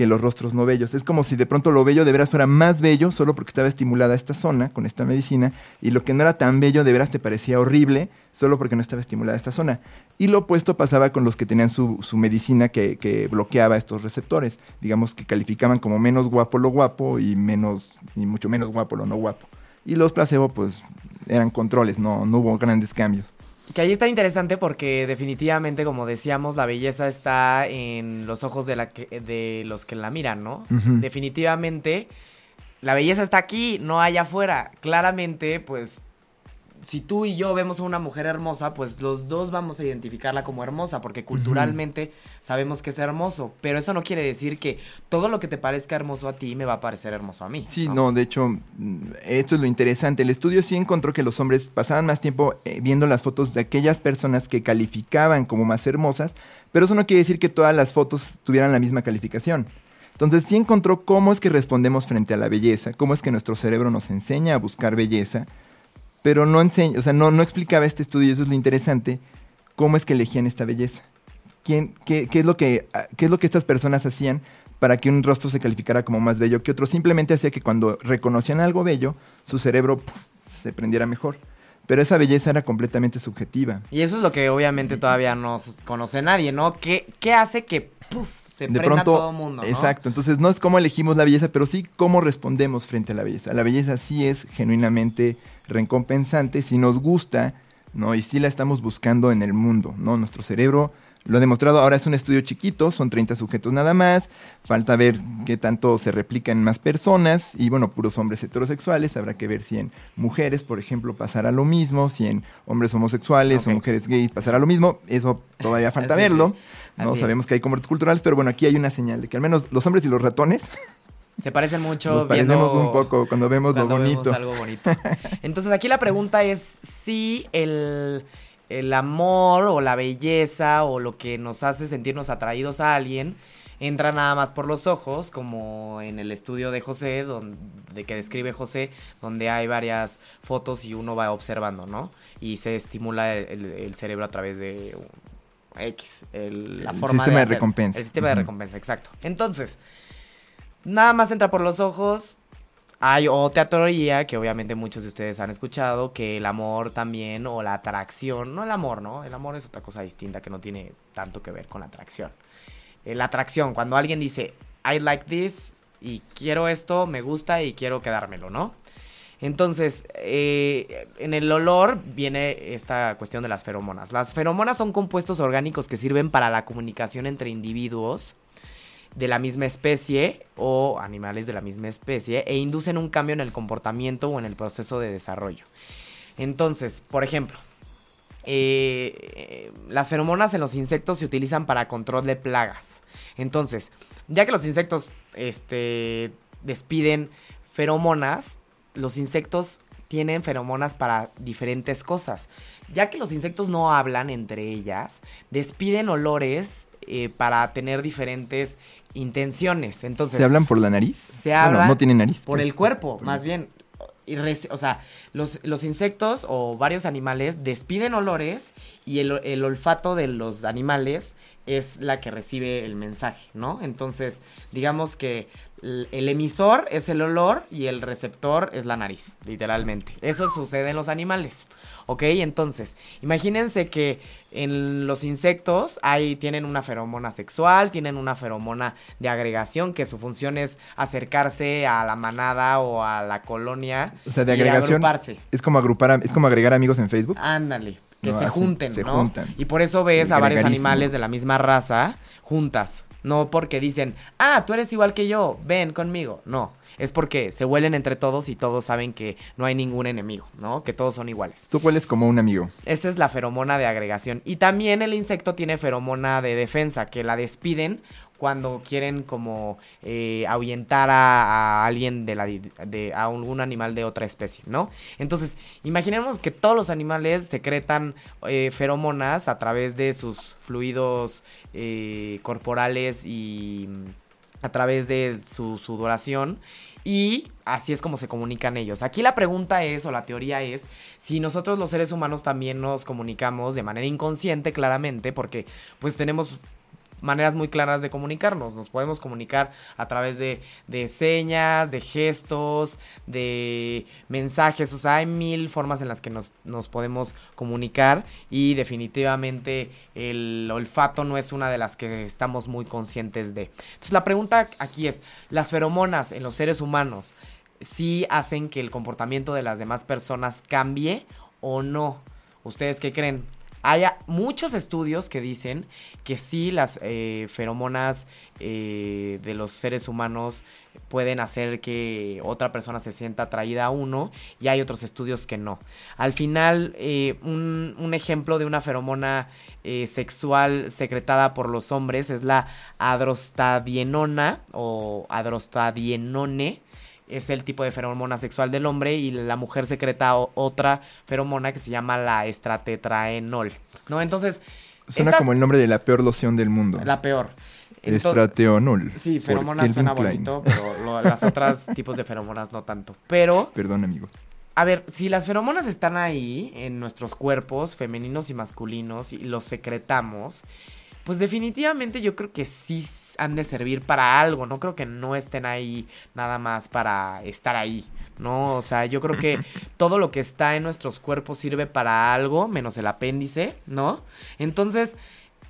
S3: que los rostros no bellos. Es como si de pronto lo bello de veras fuera más bello solo porque estaba estimulada esta zona con esta medicina y lo que no era tan bello de veras te parecía horrible solo porque no estaba estimulada esta zona. Y lo opuesto pasaba con los que tenían su, su medicina que, que bloqueaba estos receptores. Digamos que calificaban como menos guapo lo guapo y menos y mucho menos guapo lo no guapo. Y los placebo pues eran controles, no, no hubo grandes cambios.
S2: Que ahí está interesante porque definitivamente, como decíamos, la belleza está en los ojos de, la que- de los que la miran, ¿no? Definitivamente, la belleza está aquí, no allá afuera. Claramente, pues, si tú y yo vemos a una mujer hermosa, pues los dos vamos a identificarla como hermosa, porque culturalmente sabemos que es hermoso, pero eso no quiere decir que todo lo que te parezca hermoso a ti me va a parecer hermoso a mí.
S3: Sí, no, de hecho, mm, esto es lo interesante. El estudio sí encontró que los hombres pasaban más tiempo eh, viendo las fotos de aquellas personas que calificaban como más hermosas, pero eso no quiere decir que todas las fotos tuvieran la misma calificación. Entonces sí encontró cómo es que respondemos frente a la belleza, cómo es que nuestro cerebro nos enseña a buscar belleza pero no enseña, o sea, no, no explicaba este estudio, y eso es lo interesante, cómo es que elegían esta belleza. ¿Quién, qué, qué, es lo que, ah, ¿Qué es lo que estas personas hacían para que un rostro se calificara como más bello que otro? Simplemente hacía que cuando reconocían algo bello, su cerebro se prendiera mejor. Pero esa belleza era completamente subjetiva.
S2: Y eso es lo que obviamente todavía no conoce nadie, ¿no? ¿Qué, qué hace que se de prenda pronto, todo mundo?
S3: Exacto. Entonces no es cómo elegimos la belleza, pero sí cómo respondemos frente a la belleza. La belleza sí es genuinamente recompensante si nos gusta, ¿no? Y si la estamos buscando en el mundo, ¿no? Nuestro cerebro lo ha demostrado, ahora es un estudio chiquito, son 30 sujetos nada más, falta ver qué tanto se replica en más personas y bueno, puros hombres heterosexuales, habrá que ver si en mujeres, por ejemplo, pasará lo mismo, si en hombres homosexuales o mujeres gays pasará lo mismo, eso todavía falta verlo, ¿no? Sabemos que hay comortes culturales, pero bueno, aquí hay una señal de que al menos los hombres y los ratones
S2: se parecen mucho.
S3: Nos parecemos un poco cuando vemos lo bonito.
S2: algo bonito. Entonces aquí la pregunta es si el, el amor o la belleza o lo que nos hace sentirnos atraídos a alguien entra nada más por los ojos, como en el estudio de José, donde que describe José, donde hay varias fotos y uno va observando, ¿no? Y se estimula el, cerebro a través de X, el, la forma
S3: sistema de, recompensa.
S2: El sistema de recompensa, exacto. Entonces, Nada más entra por los ojos. Hay otra teoría que obviamente muchos de ustedes han escuchado, que el amor también o la atracción, no el amor, ¿no? El amor es otra cosa distinta que no tiene tanto que ver con la atracción. Eh, la atracción, cuando alguien dice, I like this y quiero esto, me gusta y quiero quedármelo, ¿no? Entonces, eh, en el olor viene esta cuestión de las feromonas. Las feromonas son compuestos orgánicos que sirven para la comunicación entre individuos de la misma especie o animales de la misma especie e inducen un cambio en el comportamiento o en el proceso de desarrollo. Entonces, por ejemplo, eh, las feromonas en los insectos se utilizan para control de plagas. Entonces, ya que los insectos este, despiden feromonas, los insectos tienen feromonas para diferentes cosas. Ya que los insectos no hablan entre ellas, despiden olores eh, para tener diferentes intenciones. Entonces,
S3: ¿Se hablan por la nariz?
S2: Se hablan
S3: no tiene nariz.
S2: Por pues. el cuerpo, más bien. o sea, los, los, insectos o varios animales despiden olores y el, el, olfato de los animales es la que recibe el mensaje, ¿no? Entonces, digamos que el emisor es el olor y el receptor es la nariz, literalmente. Eso sucede en los animales. ¿Ok? Entonces, imagínense que en los insectos hay, tienen una feromona sexual, tienen una feromona de agregación, que su función es acercarse a la manada o a la colonia.
S3: O sea, de agregación. Es como agrupar, es como agregar amigos en Facebook.
S2: Ándale. Que se junten, se Juntan. Y por eso ves a varios animales de la misma raza juntas. No porque dicen, ah, tú eres igual que yo, ven conmigo. No, es porque se huelen entre todos y todos saben que no hay ningún enemigo, ¿no? Que todos son iguales.
S3: Tú hueles como un amigo.
S2: Esta es la feromona de agregación. Y también el insecto tiene feromona de defensa, que la despiden cuando quieren como eh, ahuyentar a, alguien de la de a algún animal de otra especie, ¿no? Entonces, imaginemos que todos los animales secretan eh, feromonas a través de sus fluidos eh, corporales y a través de su sudoración y así es como se comunican ellos. Aquí la pregunta es, o la teoría es, si nosotros los seres humanos también nos comunicamos de manera inconsciente, claramente, porque pues tenemos maneras muy claras de comunicarnos. Nos podemos comunicar a través de, de, señas, de gestos, de mensajes. O sea, hay mil formas en las que nos, nos podemos comunicar y definitivamente el olfato no es una de las que estamos muy conscientes de. Entonces la pregunta aquí es, ¿las feromonas en los seres humanos sí hacen que el comportamiento de las demás personas cambie o no? ¿Ustedes qué creen? Hay muchos estudios que dicen que sí las eh, feromonas eh, de los seres humanos pueden hacer que otra persona se sienta atraída a uno y hay otros estudios que no. Al final, eh, un, un, ejemplo de una feromona sexual secretada por los hombres es la adrostadienona o adrostadienone es el tipo de feromona sexual del hombre y la mujer secreta otra feromona que se llama la estratetraenol, ¿no? Entonces...
S3: Suena como el nombre de la peor loción del mundo.
S2: La peor.
S3: Estrateonol.
S2: Sí, feromonas suena bonito, pero las otras tipos de feromonas no tanto. Pero...
S3: Perdón, amigo.
S2: A ver, si las feromonas están ahí en nuestros cuerpos, femeninos y masculinos, y los secretamos, pues definitivamente yo creo que sí han de servir para algo, no creo que no estén ahí nada más para estar ahí, ¿no? O sea, yo creo que todo lo que está en nuestros cuerpos sirve para algo, menos el apéndice, ¿no? Entonces,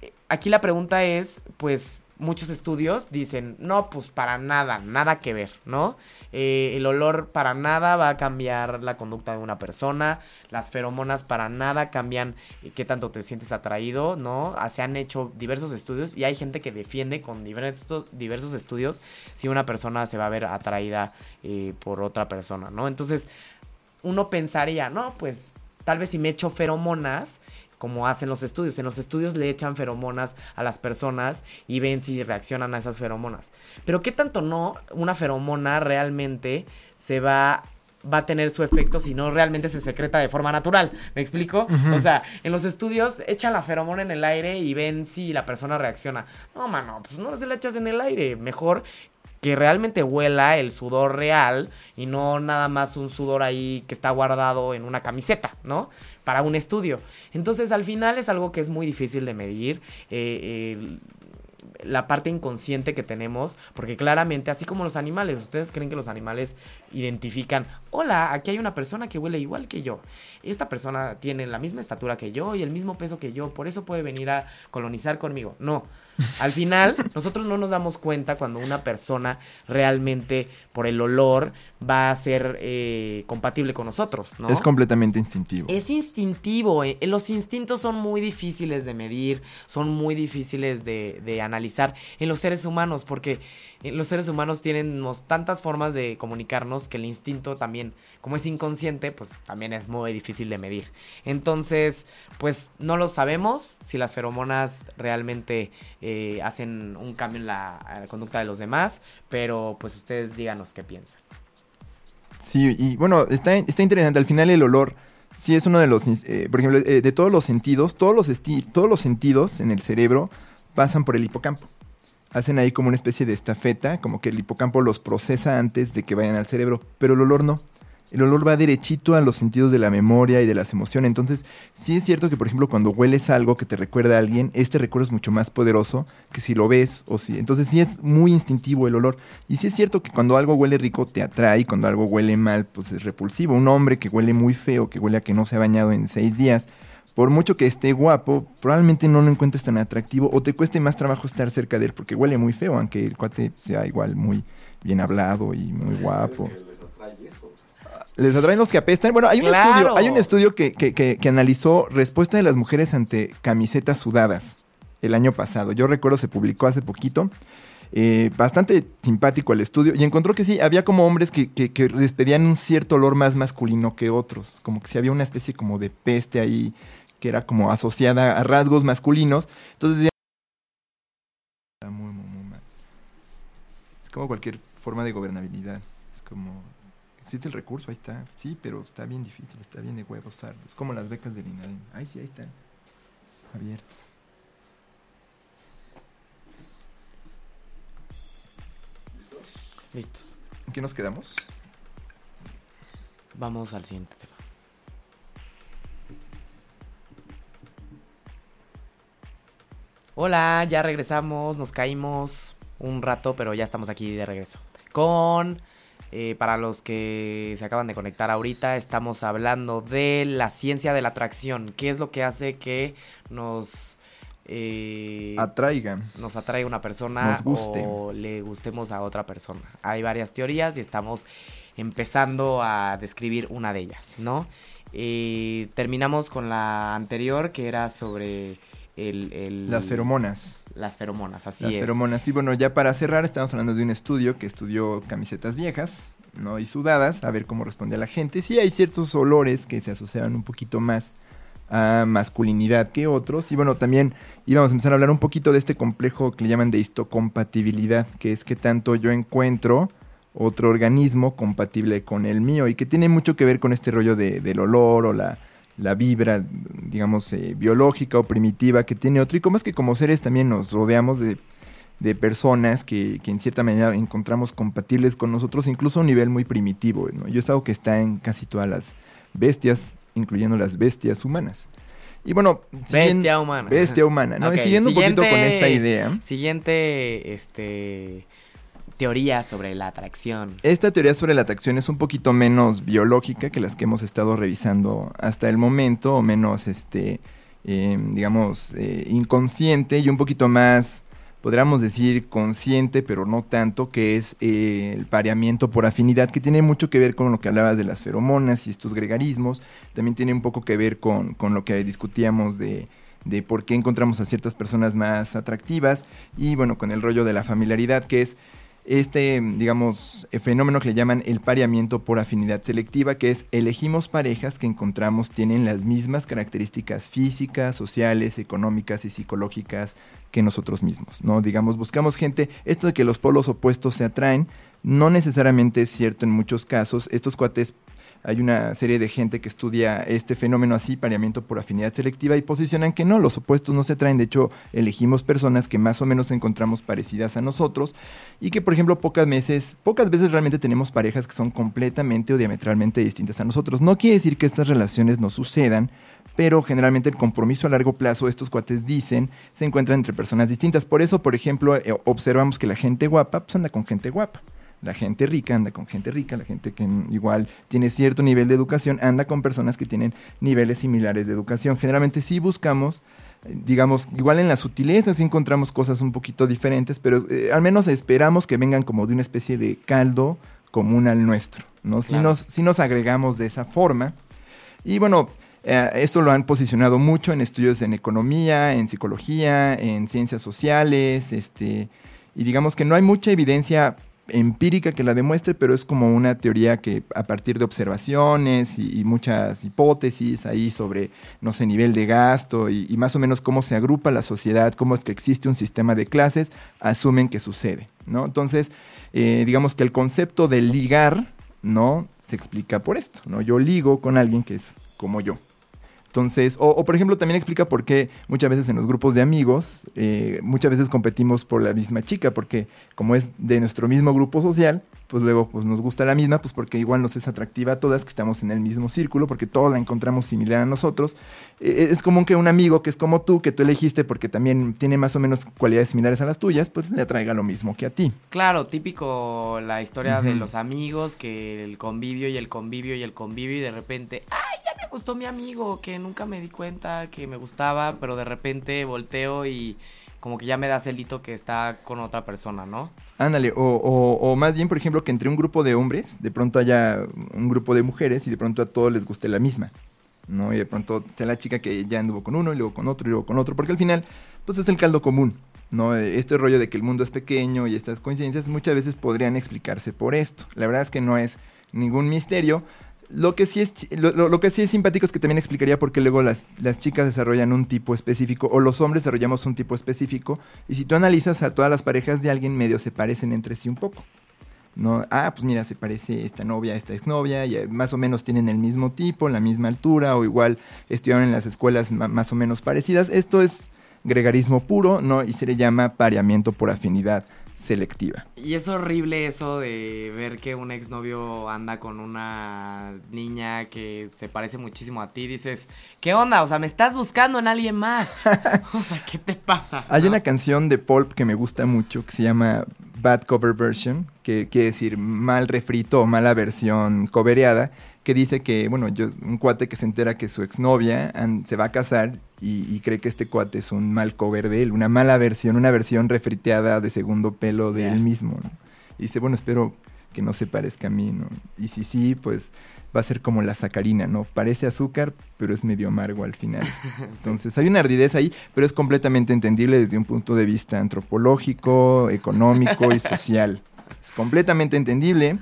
S2: eh, aquí la pregunta es, pues, muchos estudios dicen, no, pues para nada, nada que ver, ¿no? Eh, el olor para nada va a cambiar la conducta de una persona, las feromonas para nada cambian eh, qué tanto te sientes atraído, ¿no? Ah, se han hecho diversos estudios y hay gente que defiende con diversos, diversos estudios si una persona se va a ver atraída eh, por otra persona, ¿no? Entonces, uno pensaría, no, pues tal vez si me echo feromonas, como hacen los estudios. En los estudios le echan feromonas a las personas y ven si reaccionan a esas feromonas. Pero qué tanto no una feromona realmente se va va a tener su efecto si no realmente se secreta de forma natural. ¿Me explico? O sea, en los estudios echan la feromona en el aire y ven si la persona reacciona. No, mano, pues no se la echas en el aire. Mejor que realmente huela el sudor real y no nada más un sudor ahí que está guardado en una camiseta, ¿no? Para un estudio. Entonces al final es algo que es muy difícil de medir. Eh, la parte inconsciente que tenemos, porque claramente, así como los animales, ustedes creen que los animales identifican, hola, aquí hay una persona que huele igual que yo, esta persona tiene la misma estatura que yo y el mismo peso que yo, por eso puede venir a colonizar conmigo. No, al final, nosotros no nos damos cuenta cuando una persona realmente, por el olor, va a ser eh, compatible con nosotros, ¿no?
S3: Es completamente instintivo.
S2: Es instintivo. Eh. Los instintos son muy difíciles de medir, son muy difíciles de, de analizar en los seres humanos, porque eh, los seres humanos tenemos tantas formas de comunicarnos que el instinto también, como es inconsciente, pues también es muy difícil de medir. Entonces, pues no lo sabemos si las feromonas realmente eh, hacen un cambio en la, conducta de los demás, pero pues ustedes díganos qué piensan.
S3: Sí, y bueno, está, está interesante. Al final el olor sí es uno de los, eh, por ejemplo, de todos los sentidos, todos los, todos los sentidos en el cerebro pasan por el hipocampo hacen ahí como una especie de estafeta, como que el hipocampo los procesa antes de que vayan al cerebro, pero el olor no. El olor va derechito a los sentidos de la memoria y de las emociones. Entonces, sí es cierto que, por ejemplo, cuando hueles algo que te recuerda a alguien, este recuerdo es mucho más poderoso que si lo ves o si. Entonces, sí es muy instintivo el olor. Y sí es cierto que cuando algo huele rico te atrae, y cuando algo huele mal, pues es repulsivo. Un hombre que huele muy feo, que huele a que no se ha bañado en seis días, por mucho que esté guapo, probablemente no lo encuentres tan atractivo o te cueste más trabajo estar cerca de él porque huele muy feo, aunque el cuate sea igual muy bien hablado y muy guapo. Les atraen los que apestan. Bueno, hay un estudio, hay un estudio que, que, que, analizó respuesta de las mujeres ante camisetas sudadas el año pasado. Yo recuerdo se publicó hace poquito. Eh, bastante simpático el estudio y encontró que sí, había como hombres que, que, que despedían un cierto olor más masculino que otros, como que si había una especie como de peste ahí que era como asociada a rasgos masculinos. Entonces está muy, muy, muy mal. Es como cualquier forma de gobernabilidad. Es como, existe el recurso, ahí está. Sí, pero está bien difícil, está bien de huevos usarlo. Es como las becas del INADEM. Ahí sí, ahí están. Abiertas.
S2: Listos.
S3: ¿En qué nos quedamos?
S2: Vamos al siguiente tema. Hola, ya regresamos, nos caímos un rato, pero ya estamos aquí de regreso. Con, eh, para los que se acaban de conectar ahorita, estamos hablando de la ciencia de la atracción. ¿Qué es lo que hace que nos...
S3: Eh, atraiga.
S2: Nos atraiga una persona o le gustemos a otra persona. Hay varias teorías y estamos empezando a describir una de ellas, ¿no? Eh, terminamos con la anterior que era sobre el,
S3: las feromonas.
S2: Las feromonas, así
S3: es. Las feromonas. Y bueno, ya para cerrar, estamos hablando de un estudio que estudió camisetas viejas, ¿no? Y sudadas, a ver cómo respondía la gente. Sí hay ciertos olores que se asociaban un poquito más a masculinidad que otros. Y bueno, también íbamos a empezar a hablar un poquito de este complejo que le llaman de histocompatibilidad, que es que tanto yo encuentro otro organismo compatible con el mío y que tiene mucho que ver con este rollo de, del olor o la, la vibra, digamos, eh, biológica o primitiva que tiene otro. Y como es que como seres también nos rodeamos de, de personas que, que, en cierta manera encontramos compatibles con nosotros, incluso a un nivel muy primitivo. ¿no? Yo es algo que está en casi todas las bestias, incluyendo las bestias humanas. Y bueno,
S2: bestia humana.
S3: Bestia humana, ¿no? y siguiendo un poquito con esta idea.
S2: Siguiente, este teoría sobre la atracción.
S3: Esta teoría sobre la atracción es un poquito menos biológica que las que hemos estado revisando hasta el momento, o menos, este, eh, digamos, eh, inconsciente y un poquito más, podríamos decir, consciente, pero no tanto, que es eh, el pareamiento por afinidad, que tiene mucho que ver con lo que hablabas de las feromonas y estos gregarismos, también tiene un poco que ver con, con lo que discutíamos de de por qué encontramos a ciertas personas más atractivas y bueno, con el rollo de la familiaridad, que es este, digamos, fenómeno que le llaman el pareamiento por afinidad selectiva, que es elegimos parejas que encontramos tienen las mismas características físicas, sociales, económicas y psicológicas que nosotros mismos, ¿no? Digamos, buscamos gente, esto de que los polos opuestos se atraen, no necesariamente es cierto en muchos casos, estos cuates hay una serie de gente que estudia este fenómeno así, pareamiento por afinidad selectiva, y posicionan que no, los opuestos no se traen, de hecho elegimos personas que más o menos encontramos parecidas a nosotros y que por ejemplo pocas veces, pocas veces realmente tenemos parejas que son completamente o diametralmente distintas a nosotros. No quiere decir que estas relaciones no sucedan, pero generalmente el compromiso a largo plazo, estos cuates dicen, se encuentra entre personas distintas. Por eso, por ejemplo, eh, observamos que la gente guapa pues anda con gente guapa. La gente rica anda con gente rica, la gente que igual tiene cierto nivel de educación anda con personas que tienen niveles similares de educación. Generalmente sí buscamos, eh, digamos, igual en las sutilezas sí encontramos cosas un poquito diferentes, pero eh, al menos esperamos que vengan como de una especie de caldo común al nuestro, ¿no? Si, nos, si nos agregamos de esa forma. Y bueno, eh, esto lo han posicionado mucho en estudios en economía, en psicología, en ciencias sociales, este, y digamos que no hay mucha evidencia empírica que la demuestre, pero es como una teoría que a partir de observaciones y, muchas hipótesis ahí sobre, no sé, nivel de gasto y, más o menos cómo se agrupa la sociedad, cómo es que existe un sistema de clases, asumen que sucede, ¿no? Entonces, eh, digamos que el concepto de ligar, ¿no? Se explica por esto, ¿no? Yo ligo con alguien que es como yo. Entonces, o, por ejemplo, también explica por qué muchas veces en los grupos de amigos, eh, muchas veces competimos por la misma chica, porque como es de nuestro mismo grupo social, pues luego pues nos gusta la misma, pues porque igual nos es atractiva a todas, que estamos en el mismo círculo, porque todos la encontramos similar a nosotros. Eh, es común que un amigo que es como tú, que tú elegiste porque también tiene más o menos cualidades similares a las tuyas, pues le atraiga lo mismo que a ti.
S2: Claro, típico la historia de los amigos, que el convivio y el convivio y el convivio y de repente, ¡ay, ya me gustó mi amigo! Que nunca me di cuenta que me gustaba, pero de repente volteo y como que ya me da celito que está con otra persona, ¿no?
S3: Ándale, o, o, más bien, por ejemplo, que entre un grupo de hombres, de pronto haya un grupo de mujeres y de pronto a todos les guste la misma, ¿no? Y de pronto sea la chica que ya anduvo con uno y luego con otro y luego con otro, porque al final, pues es el caldo común, ¿no? Este rollo de que el mundo es pequeño y estas coincidencias muchas veces podrían explicarse por esto. La verdad es que no es ningún misterio, lo que, sí es, lo, que sí es simpático es que también explicaría por qué luego las, las, chicas desarrollan un tipo específico o los hombres desarrollamos un tipo específico. Y si tú analizas a todas las parejas de alguien, medio se parecen entre sí un poco. ¿no? Ah, pues mira, se parece esta novia a esta exnovia, y eh, más o menos tienen el mismo tipo, la misma altura, o igual estudiaron en las escuelas más o menos parecidas. Esto es gregarismo puro, ¿no? Y se le llama pareamiento por afinidad selectiva.
S2: Y es horrible eso de ver que un exnovio anda con una niña que se parece muchísimo a ti. Dices, ¿qué onda? O sea, me estás buscando en alguien más. o sea, ¿qué te pasa?
S3: Hay una canción de Pulp que me gusta mucho que se llama Bad Cover Version, que quiere decir mal refrito o mala versión covereada que dice que, bueno, yo, un cuate que se entera que su exnovia se va a casar y, cree que este cuate es un mal cover de él, una mala versión, una versión refriteada de segundo pelo de él mismo. Y dice, bueno, espero que no se parezca a mí, ¿no? Y si sí, pues va a ser como la sacarina, ¿no? Parece azúcar, pero es medio amargo al final. Entonces hay una ardidez ahí, pero es completamente entendible desde un punto de vista antropológico, económico y social. Es completamente entendible,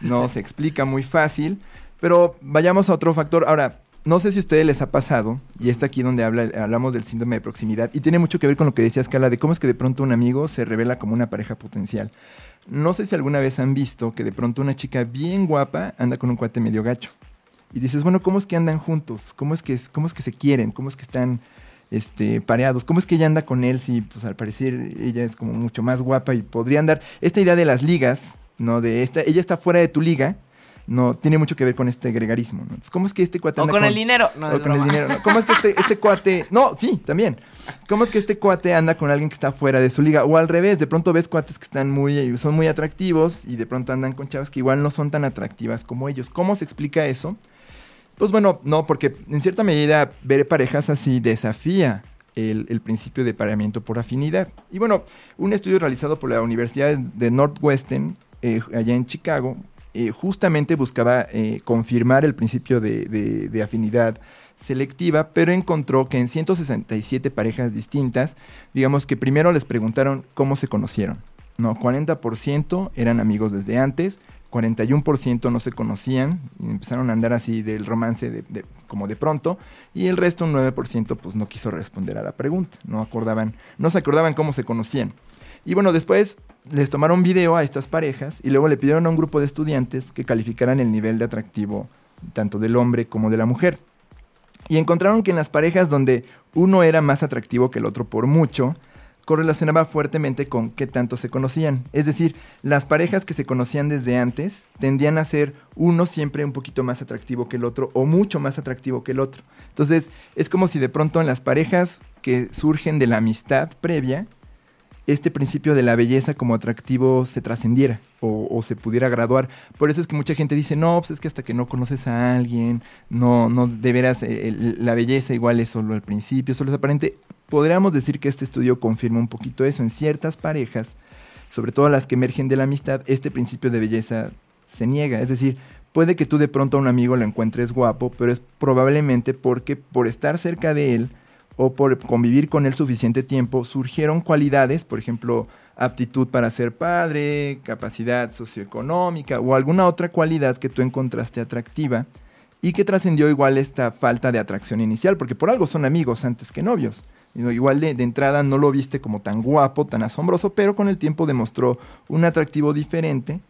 S3: no se explica muy fácil, pero vayamos a otro factor. Ahora, no sé si a ustedes les ha pasado, y está aquí donde habla, hablamos del síndrome de proximidad, y tiene mucho que ver con lo que decía Scala, de cómo es que de pronto un amigo se revela como una pareja potencial. No sé si alguna vez han visto que de pronto una chica bien guapa anda con un cuate medio gacho. Y dices, bueno, ¿cómo es que andan juntos? ¿Cómo es que, cómo es que se quieren? ¿Cómo es que están este, pareados? ¿Cómo es que ella anda con él si, pues al parecer, ella es como mucho más guapa y podría andar? Esta idea de las ligas, ¿no? De esta, ella está fuera de tu liga, no tiene mucho que ver con este gregarismo. ¿no? Entonces, ¿cómo es que este cuate...
S2: O con, el dinero. No,
S3: o con el dinero. ¿no? ¿Cómo es que este, este, cuate... No, sí, también. ¿Cómo es que este cuate anda con alguien que está fuera de su liga? O al revés, de pronto ves cuates que están muy, son muy atractivos y de pronto andan con chavas que igual no son tan atractivas como ellos. ¿Cómo se explica eso? Pues bueno, no, porque en cierta medida ver parejas así desafía el, el, principio de pareamiento por afinidad. Y bueno, un estudio realizado por la Universidad de Northwestern, eh, allá en Chicago, eh, justamente buscaba eh, confirmar el principio de, afinidad selectiva, pero encontró que en 167 parejas distintas, digamos que primero les preguntaron cómo se conocieron. No, 40% eran amigos desde antes, 41% no se conocían, empezaron a andar así del romance de, como de pronto, y el resto, un 9%, pues no quiso responder a la pregunta, no acordaban, no se acordaban cómo se conocían. Y bueno, después les tomaron video a estas parejas y luego le pidieron a un grupo de estudiantes que calificaran el nivel de atractivo tanto del hombre como de la mujer. Y encontraron que en las parejas donde uno era más atractivo que el otro por mucho, correlacionaba fuertemente con qué tanto se conocían. Es decir, las parejas que se conocían desde antes tendían a ser uno siempre un poquito más atractivo que el otro o mucho más atractivo que el otro. Entonces, es como si de pronto en las parejas que surgen de la amistad previa, este principio de la belleza como atractivo se trascendiera o, se pudiera graduar. Por eso es que mucha gente dice, no, pues es que hasta que no conoces a alguien, no, no de veras, eh, la belleza igual es solo al principio, solo es aparente. Podríamos decir que este estudio confirma un poquito eso. En ciertas parejas, sobre todo las que emergen de la amistad, este principio de belleza se niega. Es decir, puede que tú de pronto a un amigo lo encuentres guapo, pero es probablemente porque por estar cerca de él, o por convivir con él suficiente tiempo, surgieron cualidades, por ejemplo, aptitud para ser padre, capacidad socioeconómica o alguna otra cualidad que tú encontraste atractiva y que trascendió igual esta falta de atracción inicial, porque por algo son amigos antes que novios. Igual de, de, entrada no lo viste como tan guapo, tan asombroso, pero con el tiempo demostró un atractivo diferente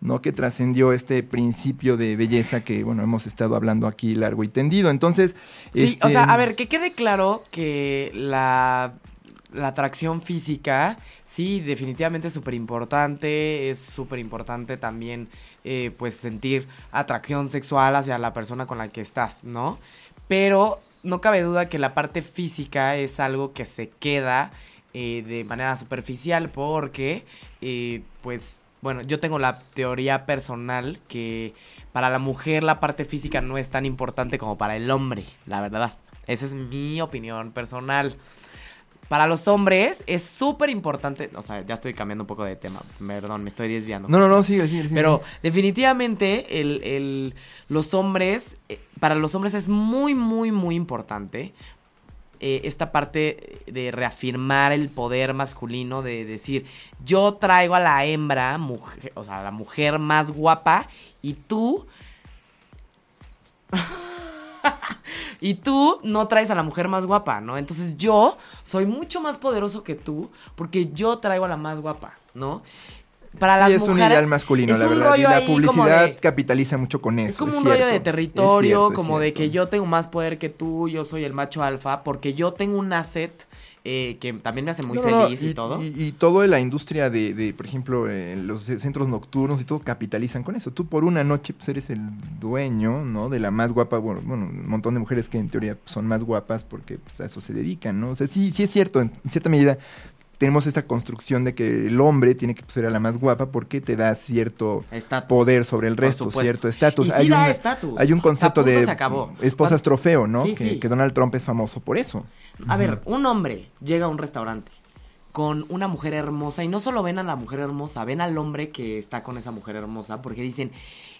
S3: ¿no? Que trascendió este principio de belleza que, bueno, hemos estado hablando aquí largo y tendido. Entonces.
S2: Sí,
S3: este...
S2: o sea, a ver, que quede claro que la. La atracción física, sí, definitivamente es súper importante. Es súper importante también, eh, pues, sentir atracción sexual hacia la persona con la que estás, ¿no? Pero no cabe duda que la parte física es algo que se queda eh, de manera superficial porque, eh, pues, bueno, yo tengo la teoría personal que para la mujer la parte física no es tan importante como para el hombre, la verdad. Esa es mi opinión personal. Para los hombres es súper importante, o sea, ya estoy cambiando un poco de tema, perdón, me estoy desviando.
S3: No, no, no, sigue, sigue, sigue.
S2: Pero definitivamente el, el, los hombres, eh, para los hombres es muy, muy, muy importante eh, esta parte de reafirmar el poder masculino, de decir, yo traigo a la hembra, o sea, a la mujer más guapa, y tú... y tú no traes a la mujer más guapa, ¿no? Entonces yo soy mucho más poderoso que tú porque yo traigo a la más guapa, ¿no?
S3: Para sí, las es mujeres, un ideal masculino, la verdad. Y la publicidad de, capitaliza mucho con eso.
S2: Es como
S3: es
S2: un
S3: cierto,
S2: rollo de territorio, cierto, como de que yo tengo más poder que tú, yo soy el macho alfa, porque yo tengo un asset eh, que también me hace muy
S3: no,
S2: feliz
S3: no, y,
S2: y, todo.
S3: Y, y toda la industria de, de por ejemplo, eh, los centros nocturnos y todo capitalizan con eso. Tú por una noche pues, eres el dueño, ¿no? De la más guapa, bueno, bueno, un montón de mujeres que en teoría son más guapas porque pues, a eso se dedican, ¿no? O sea, sí, sí es cierto, en cierta medida tenemos esta construcción de que el hombre tiene que ser a la más guapa porque te da cierto poder sobre el resto, cierto estatus.
S2: Sí
S3: hay,
S2: da
S3: un, hay un concepto de
S2: acabó.
S3: esposas trofeo, ¿no?
S2: Sí,
S3: que,
S2: sí.
S3: que, Donald Trump es famoso por eso.
S2: A ver, un hombre llega a un restaurante con una mujer hermosa y no solo ven a la mujer hermosa, ven al hombre que está con esa mujer hermosa porque dicen,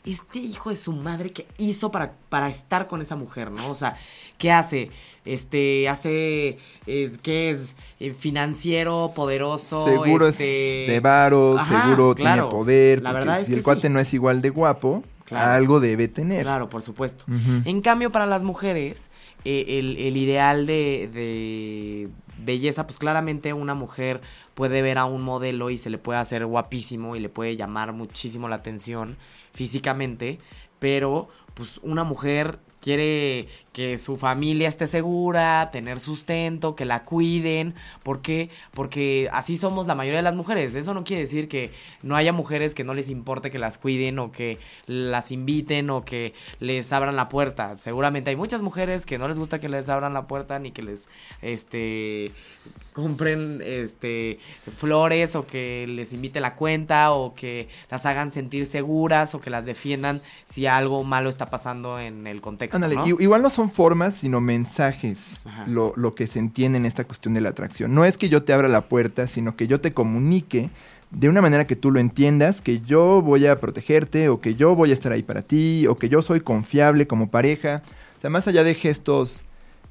S2: este hijo de su madre que hizo para, para estar con esa mujer, ¿no? O sea, ¿qué hace? Este, hace, eh, ¿qué es? Eh, financiero, poderoso.
S3: Seguro
S2: este...
S3: es de varo, seguro tiene poder.
S2: La verdad es
S3: si
S2: que
S3: el cuate no es igual de guapo, algo debe tener.
S2: Claro, por supuesto. En cambio, para las mujeres, eh, el, el, ideal de, de belleza, pues claramente una mujer puede ver a un modelo y se le puede hacer guapísimo y le puede llamar muchísimo la atención físicamente, pero pues una mujer quiere que su familia esté segura, tener sustento, que la cuiden. ¿Por qué? Porque así somos la mayoría de las mujeres. Eso no quiere decir que no haya mujeres que no les importe que las cuiden o que las inviten o que les abran la puerta. Seguramente hay muchas mujeres que no les gusta que les abran la puerta ni que les este compren este flores o que les invite la cuenta o que las hagan sentir seguras o que las defiendan si algo malo está pasando en el contexto.
S3: Ándale, igual no son formas, sino mensajes lo, lo, que se entiende en esta cuestión de la atracción. No es que yo te abra la puerta, sino que yo te comunique de una manera que tú lo entiendas, que yo voy a protegerte o que yo voy a estar ahí para ti o que yo soy confiable como pareja. O sea, más allá de gestos,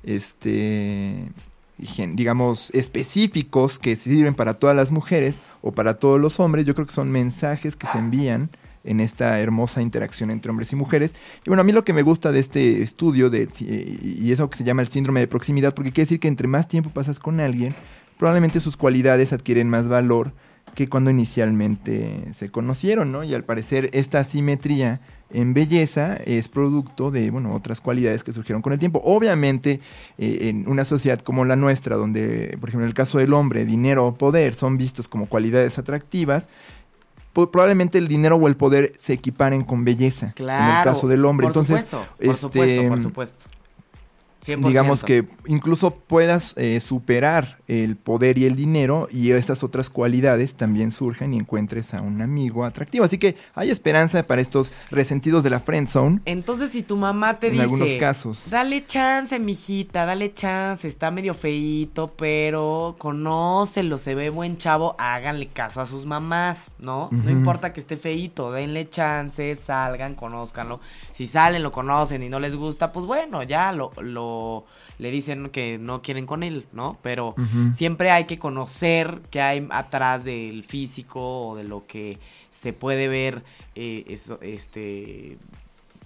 S3: este, digamos, específicos que sirven para todas las mujeres o para todos los hombres, yo creo que son mensajes que se envían en esta hermosa interacción entre hombres y mujeres. Y bueno, a mí lo que me gusta de este estudio, de, y es algo que se llama el síndrome de proximidad, porque quiere decir que entre más tiempo pasas con alguien, probablemente sus cualidades adquieren más valor que cuando inicialmente se conocieron, ¿no? Y al parecer esta asimetría en belleza es producto de bueno, otras cualidades que surgieron con el tiempo. Obviamente, eh, en una sociedad como la nuestra, donde, por ejemplo, en el caso del hombre, dinero o poder son vistos como cualidades atractivas, probablemente el dinero o el poder se equiparen con belleza.
S2: Claro.
S3: En el caso del hombre.
S2: Por
S3: Entonces,
S2: supuesto, por supuesto, por este, supuesto
S3: digamos que incluso puedas eh, superar el poder y el dinero y estas otras cualidades también surgen y encuentres a un amigo atractivo. Así que hay esperanza para estos resentidos de la friend zone.
S2: Entonces, si tu mamá te
S3: en
S2: dice,
S3: algunos casos,
S2: dale chance, mijita, dale chance, está medio feito, pero conócelo, se ve buen chavo, háganle caso a sus mamás, ¿no? No importa que esté feito, denle chance, salgan, conózcanlo. Si salen, lo conocen y no les gusta, pues bueno, ya lo, lo le dicen que no quieren con él, ¿no? Pero siempre hay que conocer qué hay atrás del físico o de lo que se puede ver eh, eso, este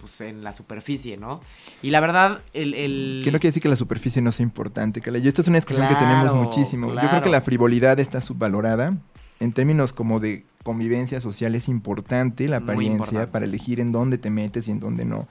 S2: pues en la superficie, ¿no? Y la verdad, el,
S3: Que no quiere decir que la superficie no sea importante, Y esto es una discusión que tenemos muchísimo. Yo creo que la frivolidad está subvalorada. En términos como de convivencia social es importante la apariencia para elegir en dónde te metes y en dónde no.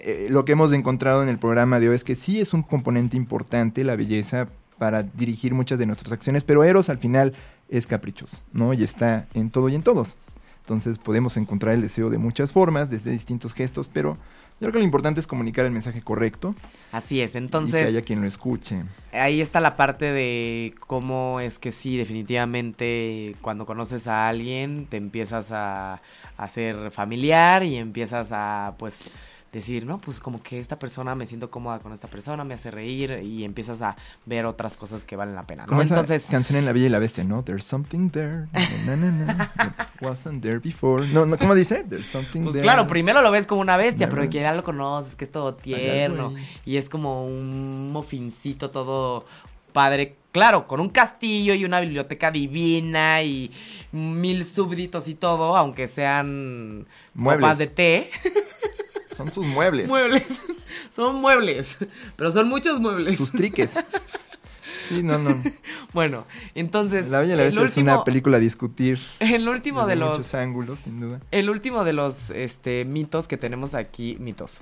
S3: Eh, lo que hemos encontrado en el programa de hoy es que sí es un componente importante la belleza para dirigir muchas de nuestras acciones, pero Eros al final es caprichoso, ¿no? Y está en todo y en todos. Entonces podemos encontrar el deseo de muchas formas, desde distintos gestos, pero yo creo que lo importante es comunicar el mensaje correcto.
S2: Así es, entonces...
S3: Y que haya quien lo escuche.
S2: Ahí está la parte de cómo es que sí, definitivamente cuando conoces a alguien te empiezas a, a ser familiar y empiezas a pues decir, no, pues como que esta persona me siento cómoda con esta persona, me hace reír y empiezas a ver otras cosas que valen la pena. ¿no?
S3: Como Entonces, canción en La Bella y la Bestia, ¿no? There's something there, wasn't there before. No, no, ¿cómo dice? There's something
S2: pues
S3: there.
S2: claro, primero lo ves como una bestia, pero que ya lo conoces, que es todo tierno y es como un mofincito todo padre, claro, con un castillo y una biblioteca divina y mil súbditos y todo, aunque sean copas de té.
S3: Son sus muebles.
S2: Muebles. Son muebles. Pero son muchos muebles.
S3: Sus triques. Sí, no, no.
S2: Bueno, entonces.
S3: La Bella y la Bestia es una película a discutir.
S2: El último de los.
S3: Muchos ángulos, sin duda.
S2: El último de los este, mitos que tenemos aquí. Mitos.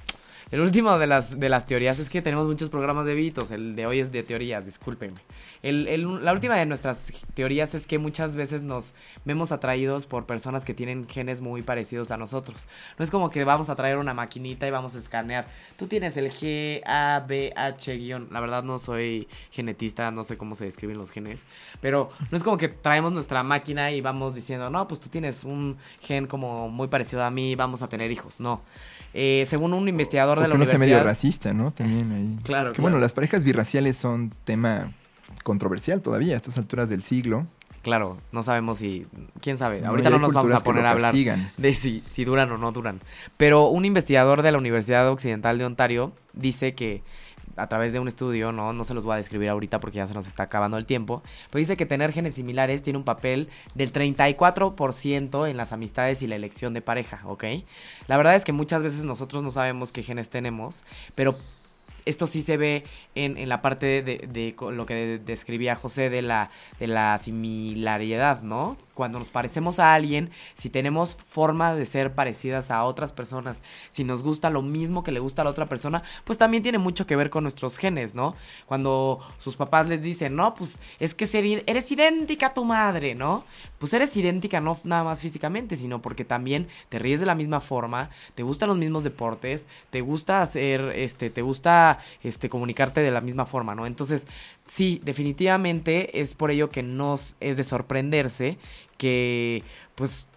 S2: El último de las, de las teorías es que tenemos muchos programas de mitos. El de hoy es de teorías, discúlpenme. El, la última de nuestras teorías es que muchas veces nos vemos atraídos por personas que tienen genes muy parecidos a nosotros. No es como que vamos a traer una maquinita y vamos a escanear. Tú tienes el G, A, B, H, guion. La verdad no soy genetista, no sé cómo se describen los genes. Pero no es como que traemos nuestra máquina y vamos diciendo, no, pues tú tienes un gen como muy parecido a mí, vamos a tener hijos. No. Eh, según un investigador de la universidad.
S3: no sea medio racista, ¿no? También ahí.
S2: Claro.
S3: Que bueno, las parejas birraciales son tema controversial todavía a estas alturas del siglo.
S2: Claro, no sabemos si, quién sabe,
S3: No,
S2: ahorita no nos vamos a poner a hablar de si, si duran o no duran. Pero un investigador de la Universidad Occidental de Ontario dice que a través de un estudio, no, no se los voy a describir ahorita porque ya se nos está acabando el tiempo, pero dice que tener genes similares tiene un papel del 34% en las amistades y la elección de pareja, ¿ok? La verdad es que muchas veces nosotros no sabemos qué genes tenemos, pero esto sí se ve en, en la parte de, de- lo que de- describía José de la, de la similaridad, ¿no? Cuando nos parecemos a alguien, si tenemos forma de ser parecidas a otras personas, si nos gusta lo mismo que le gusta a la otra persona, pues también tiene mucho que ver con nuestros genes, ¿no? Cuando sus papás les dicen, no, pues es que eres idéntica a tu madre, ¿no? Pues eres idéntica no nada más físicamente, sino porque también te ríes de la misma forma, te gustan los mismos deportes, te gusta hacer, este, te gusta, este, comunicarte de la misma forma, ¿no? Entonces, sí, definitivamente es por ello que nos es de sorprenderse que, pues,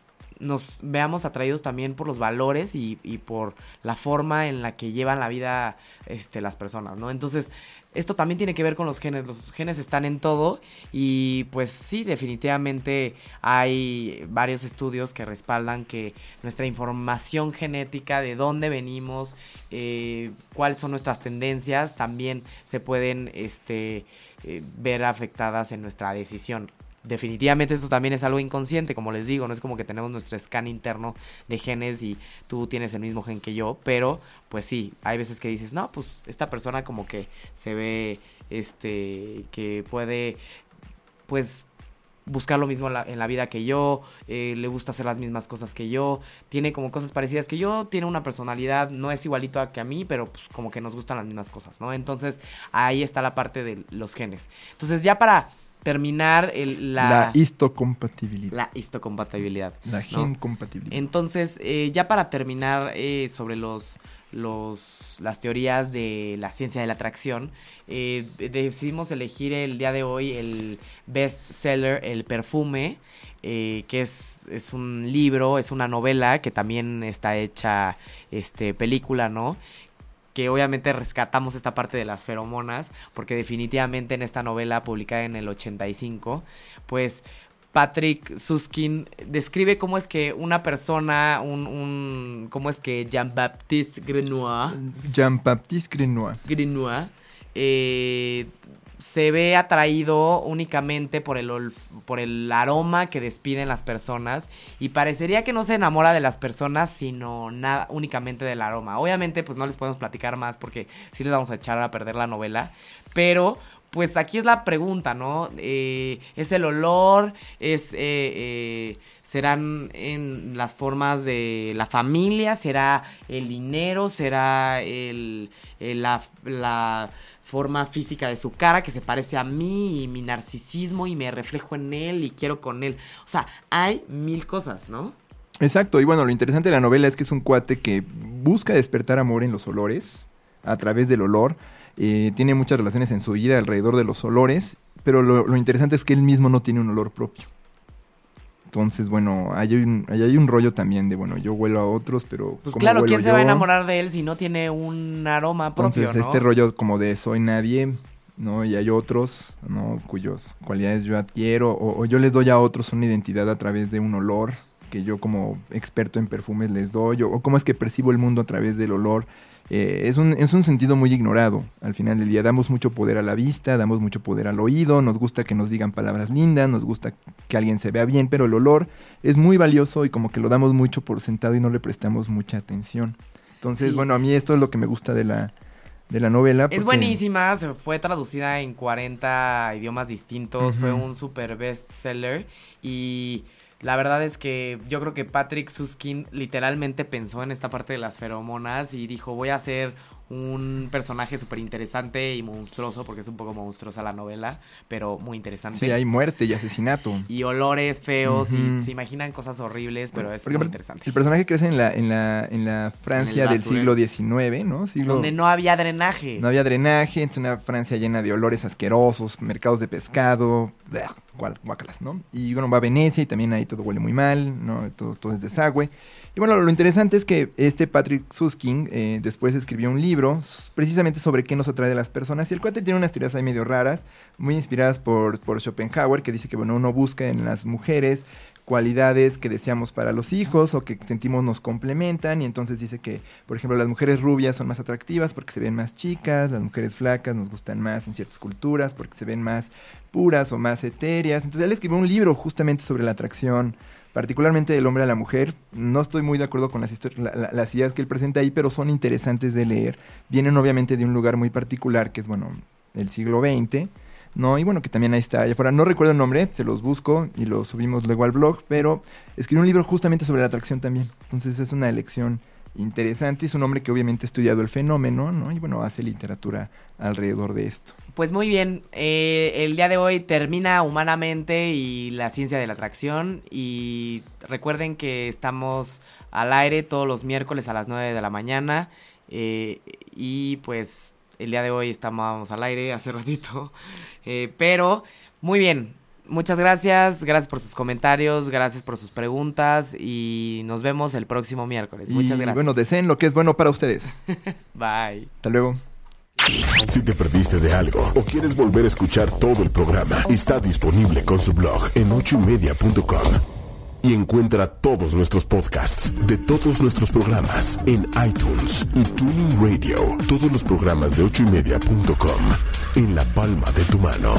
S2: nos veamos atraídos también por los valores y, por la forma en la que llevan la vida este, las personas, ¿no? Entonces, esto también tiene que ver con los genes. Los genes están en todo y pues sí, definitivamente hay varios estudios que respaldan que nuestra información genética, de dónde venimos, eh, cuáles son nuestras tendencias, también se pueden este, eh, ver afectadas en nuestra decisión. Definitivamente esto también es algo inconsciente, como les digo, no es como que tenemos nuestro scan interno de genes y tú tienes el mismo gen que yo, pero pues sí, hay veces que dices, no, pues esta persona como que se ve, este, que puede, pues buscar lo mismo en la, vida que yo, eh, le gusta hacer las mismas cosas que yo, tiene como cosas parecidas que yo, tiene una personalidad, no es igualito a que a mí, pero pues como que nos gustan las mismas cosas, ¿no? Entonces ahí está la parte de los genes. Entonces ya para terminar el-
S3: La,
S2: la,
S3: histocompatibilidad.
S2: la histocompatibilidad.
S3: La gen compatibilidad.
S2: Entonces, eh, ya para terminar eh, sobre los, los, las teorías de la ciencia de la atracción, eh, decidimos elegir el día de hoy el best seller, el perfume, eh, que es, es un libro, es una novela que también está hecha este, película, ¿no? Que obviamente rescatamos esta parte de las feromonas, porque definitivamente en esta novela publicada en el 85, pues Patrick Suskin describe cómo es que una persona, un, un cómo es que Jean-Baptiste Grenoir,
S3: Jean-Baptiste Grenoir.
S2: Grenoir eh, se ve atraído únicamente por el, por el aroma que despiden las personas y parecería que no se enamora de las personas sino nada únicamente del aroma. Obviamente pues no les podemos platicar más porque sí les vamos a echar a perder la novela, pero pues aquí es la pregunta, ¿no? Eh, ¿Es el olor? ¿Es, eh, eh, ¿Serán en las formas de la familia? ¿Será el dinero? ¿Será el, el- la, la forma física de su cara que se parece a mí y mi narcisismo y me reflejo en él y quiero con él? O sea, hay mil cosas, ¿no?
S3: Exacto, y bueno, lo interesante de la novela es que es un cuate que busca despertar amor en los olores, a través del olor. Eh, tiene muchas relaciones en su vida alrededor de los olores, pero lo, lo interesante es que él mismo no tiene un olor propio. Entonces, bueno, ahí hay, un, ahí hay un rollo también de, bueno, yo huelo a otros, pero...
S2: Pues
S3: ¿cómo
S2: claro, ¿quién se va a enamorar de él si no tiene un aroma propio,
S3: Entonces,
S2: ¿no?
S3: este rollo como de soy nadie, ¿no? Y hay otros, ¿no? Cuyas cualidades yo adquiero, o, o yo les doy a otros una identidad a través de un olor que yo como experto en perfumes les doy, o, o cómo es que percibo el mundo a través del olor. Eh, es, un, es un sentido muy ignorado. Al final del día damos mucho poder a la vista, damos mucho poder al oído, nos gusta que nos digan palabras lindas, nos gusta que alguien se vea bien, pero el olor es muy valioso y como que lo damos mucho por sentado y no le prestamos mucha atención. Entonces,
S2: Sí.
S3: bueno, a mí esto es lo que me gusta de la, de la novela.
S2: Es buenísima, se fue traducida en 40 idiomas distintos, fue un super bestseller y la verdad es que yo creo que Patrick Suskin literalmente pensó en esta parte de las feromonas y dijo voy a hacer un personaje súper interesante y monstruoso, porque es un poco monstruosa la novela, pero muy interesante.
S3: Sí, hay muerte y asesinato.
S2: Y olores feos y se imaginan cosas horribles, pero es muy interesante.
S3: El personaje crece en la, en la, en la Francia del siglo. XIX, ¿no? Siglo,
S2: Donde no había drenaje.
S3: no había drenaje, es una Francia llena de olores asquerosos, mercados de pescado, guácalas, ¿no? Y bueno, va a Venecia y también ahí todo huele muy mal, ¿no? Todo, todo es desagüe. Y bueno, lo interesante es que este Patrick Suskin eh, después escribió un libro precisamente sobre qué nos atrae de las personas. Y el cuate tiene unas teorías ahí medio raras, muy inspiradas por, por Schopenhauer, que dice que bueno, uno busca en las mujeres cualidades que deseamos para los hijos o que sentimos nos complementan y entonces dice que, por ejemplo, las mujeres rubias son más atractivas porque se ven más chicas, las mujeres flacas nos gustan más en ciertas culturas porque se ven más puras o más etéreas. Entonces él escribió un libro justamente sobre la atracción particularmente del hombre a la mujer. No estoy muy de acuerdo con las, las ideas que él presenta ahí, pero son interesantes de leer. Vienen obviamente de un lugar muy particular, que es, bueno, el siglo XX ¿no? Y bueno, que también ahí está allá afuera. No recuerdo el nombre, se los busco y lo subimos luego al blog, pero escribió un libro justamente sobre la atracción también. Entonces es una elección interesante. Es un hombre que obviamente ha estudiado el fenómeno, ¿no? Y bueno, hace literatura alrededor de esto.
S2: Pues muy bien, eh, el día de hoy termina Humanamente y la ciencia de la atracción. Y recuerden que estamos al aire todos los miércoles a las 9 de la mañana. Eh, y pues el día de hoy estábamos al aire hace ratito. Eh, pero, muy bien. Muchas gracias, gracias por sus comentarios, gracias por sus preguntas y nos vemos el próximo miércoles. Muchas gracias.
S3: Bueno, deseen lo que es bueno para ustedes.
S2: Bye.
S3: Hasta luego.
S1: Si te perdiste de algo o quieres volver a escuchar todo el programa, está disponible con su blog en ochoymedia.com y encuentra todos nuestros podcasts de todos nuestros programas en iTunes y Tuning Radio. Todos los programas de ochoymedia.com en la palma de tu mano.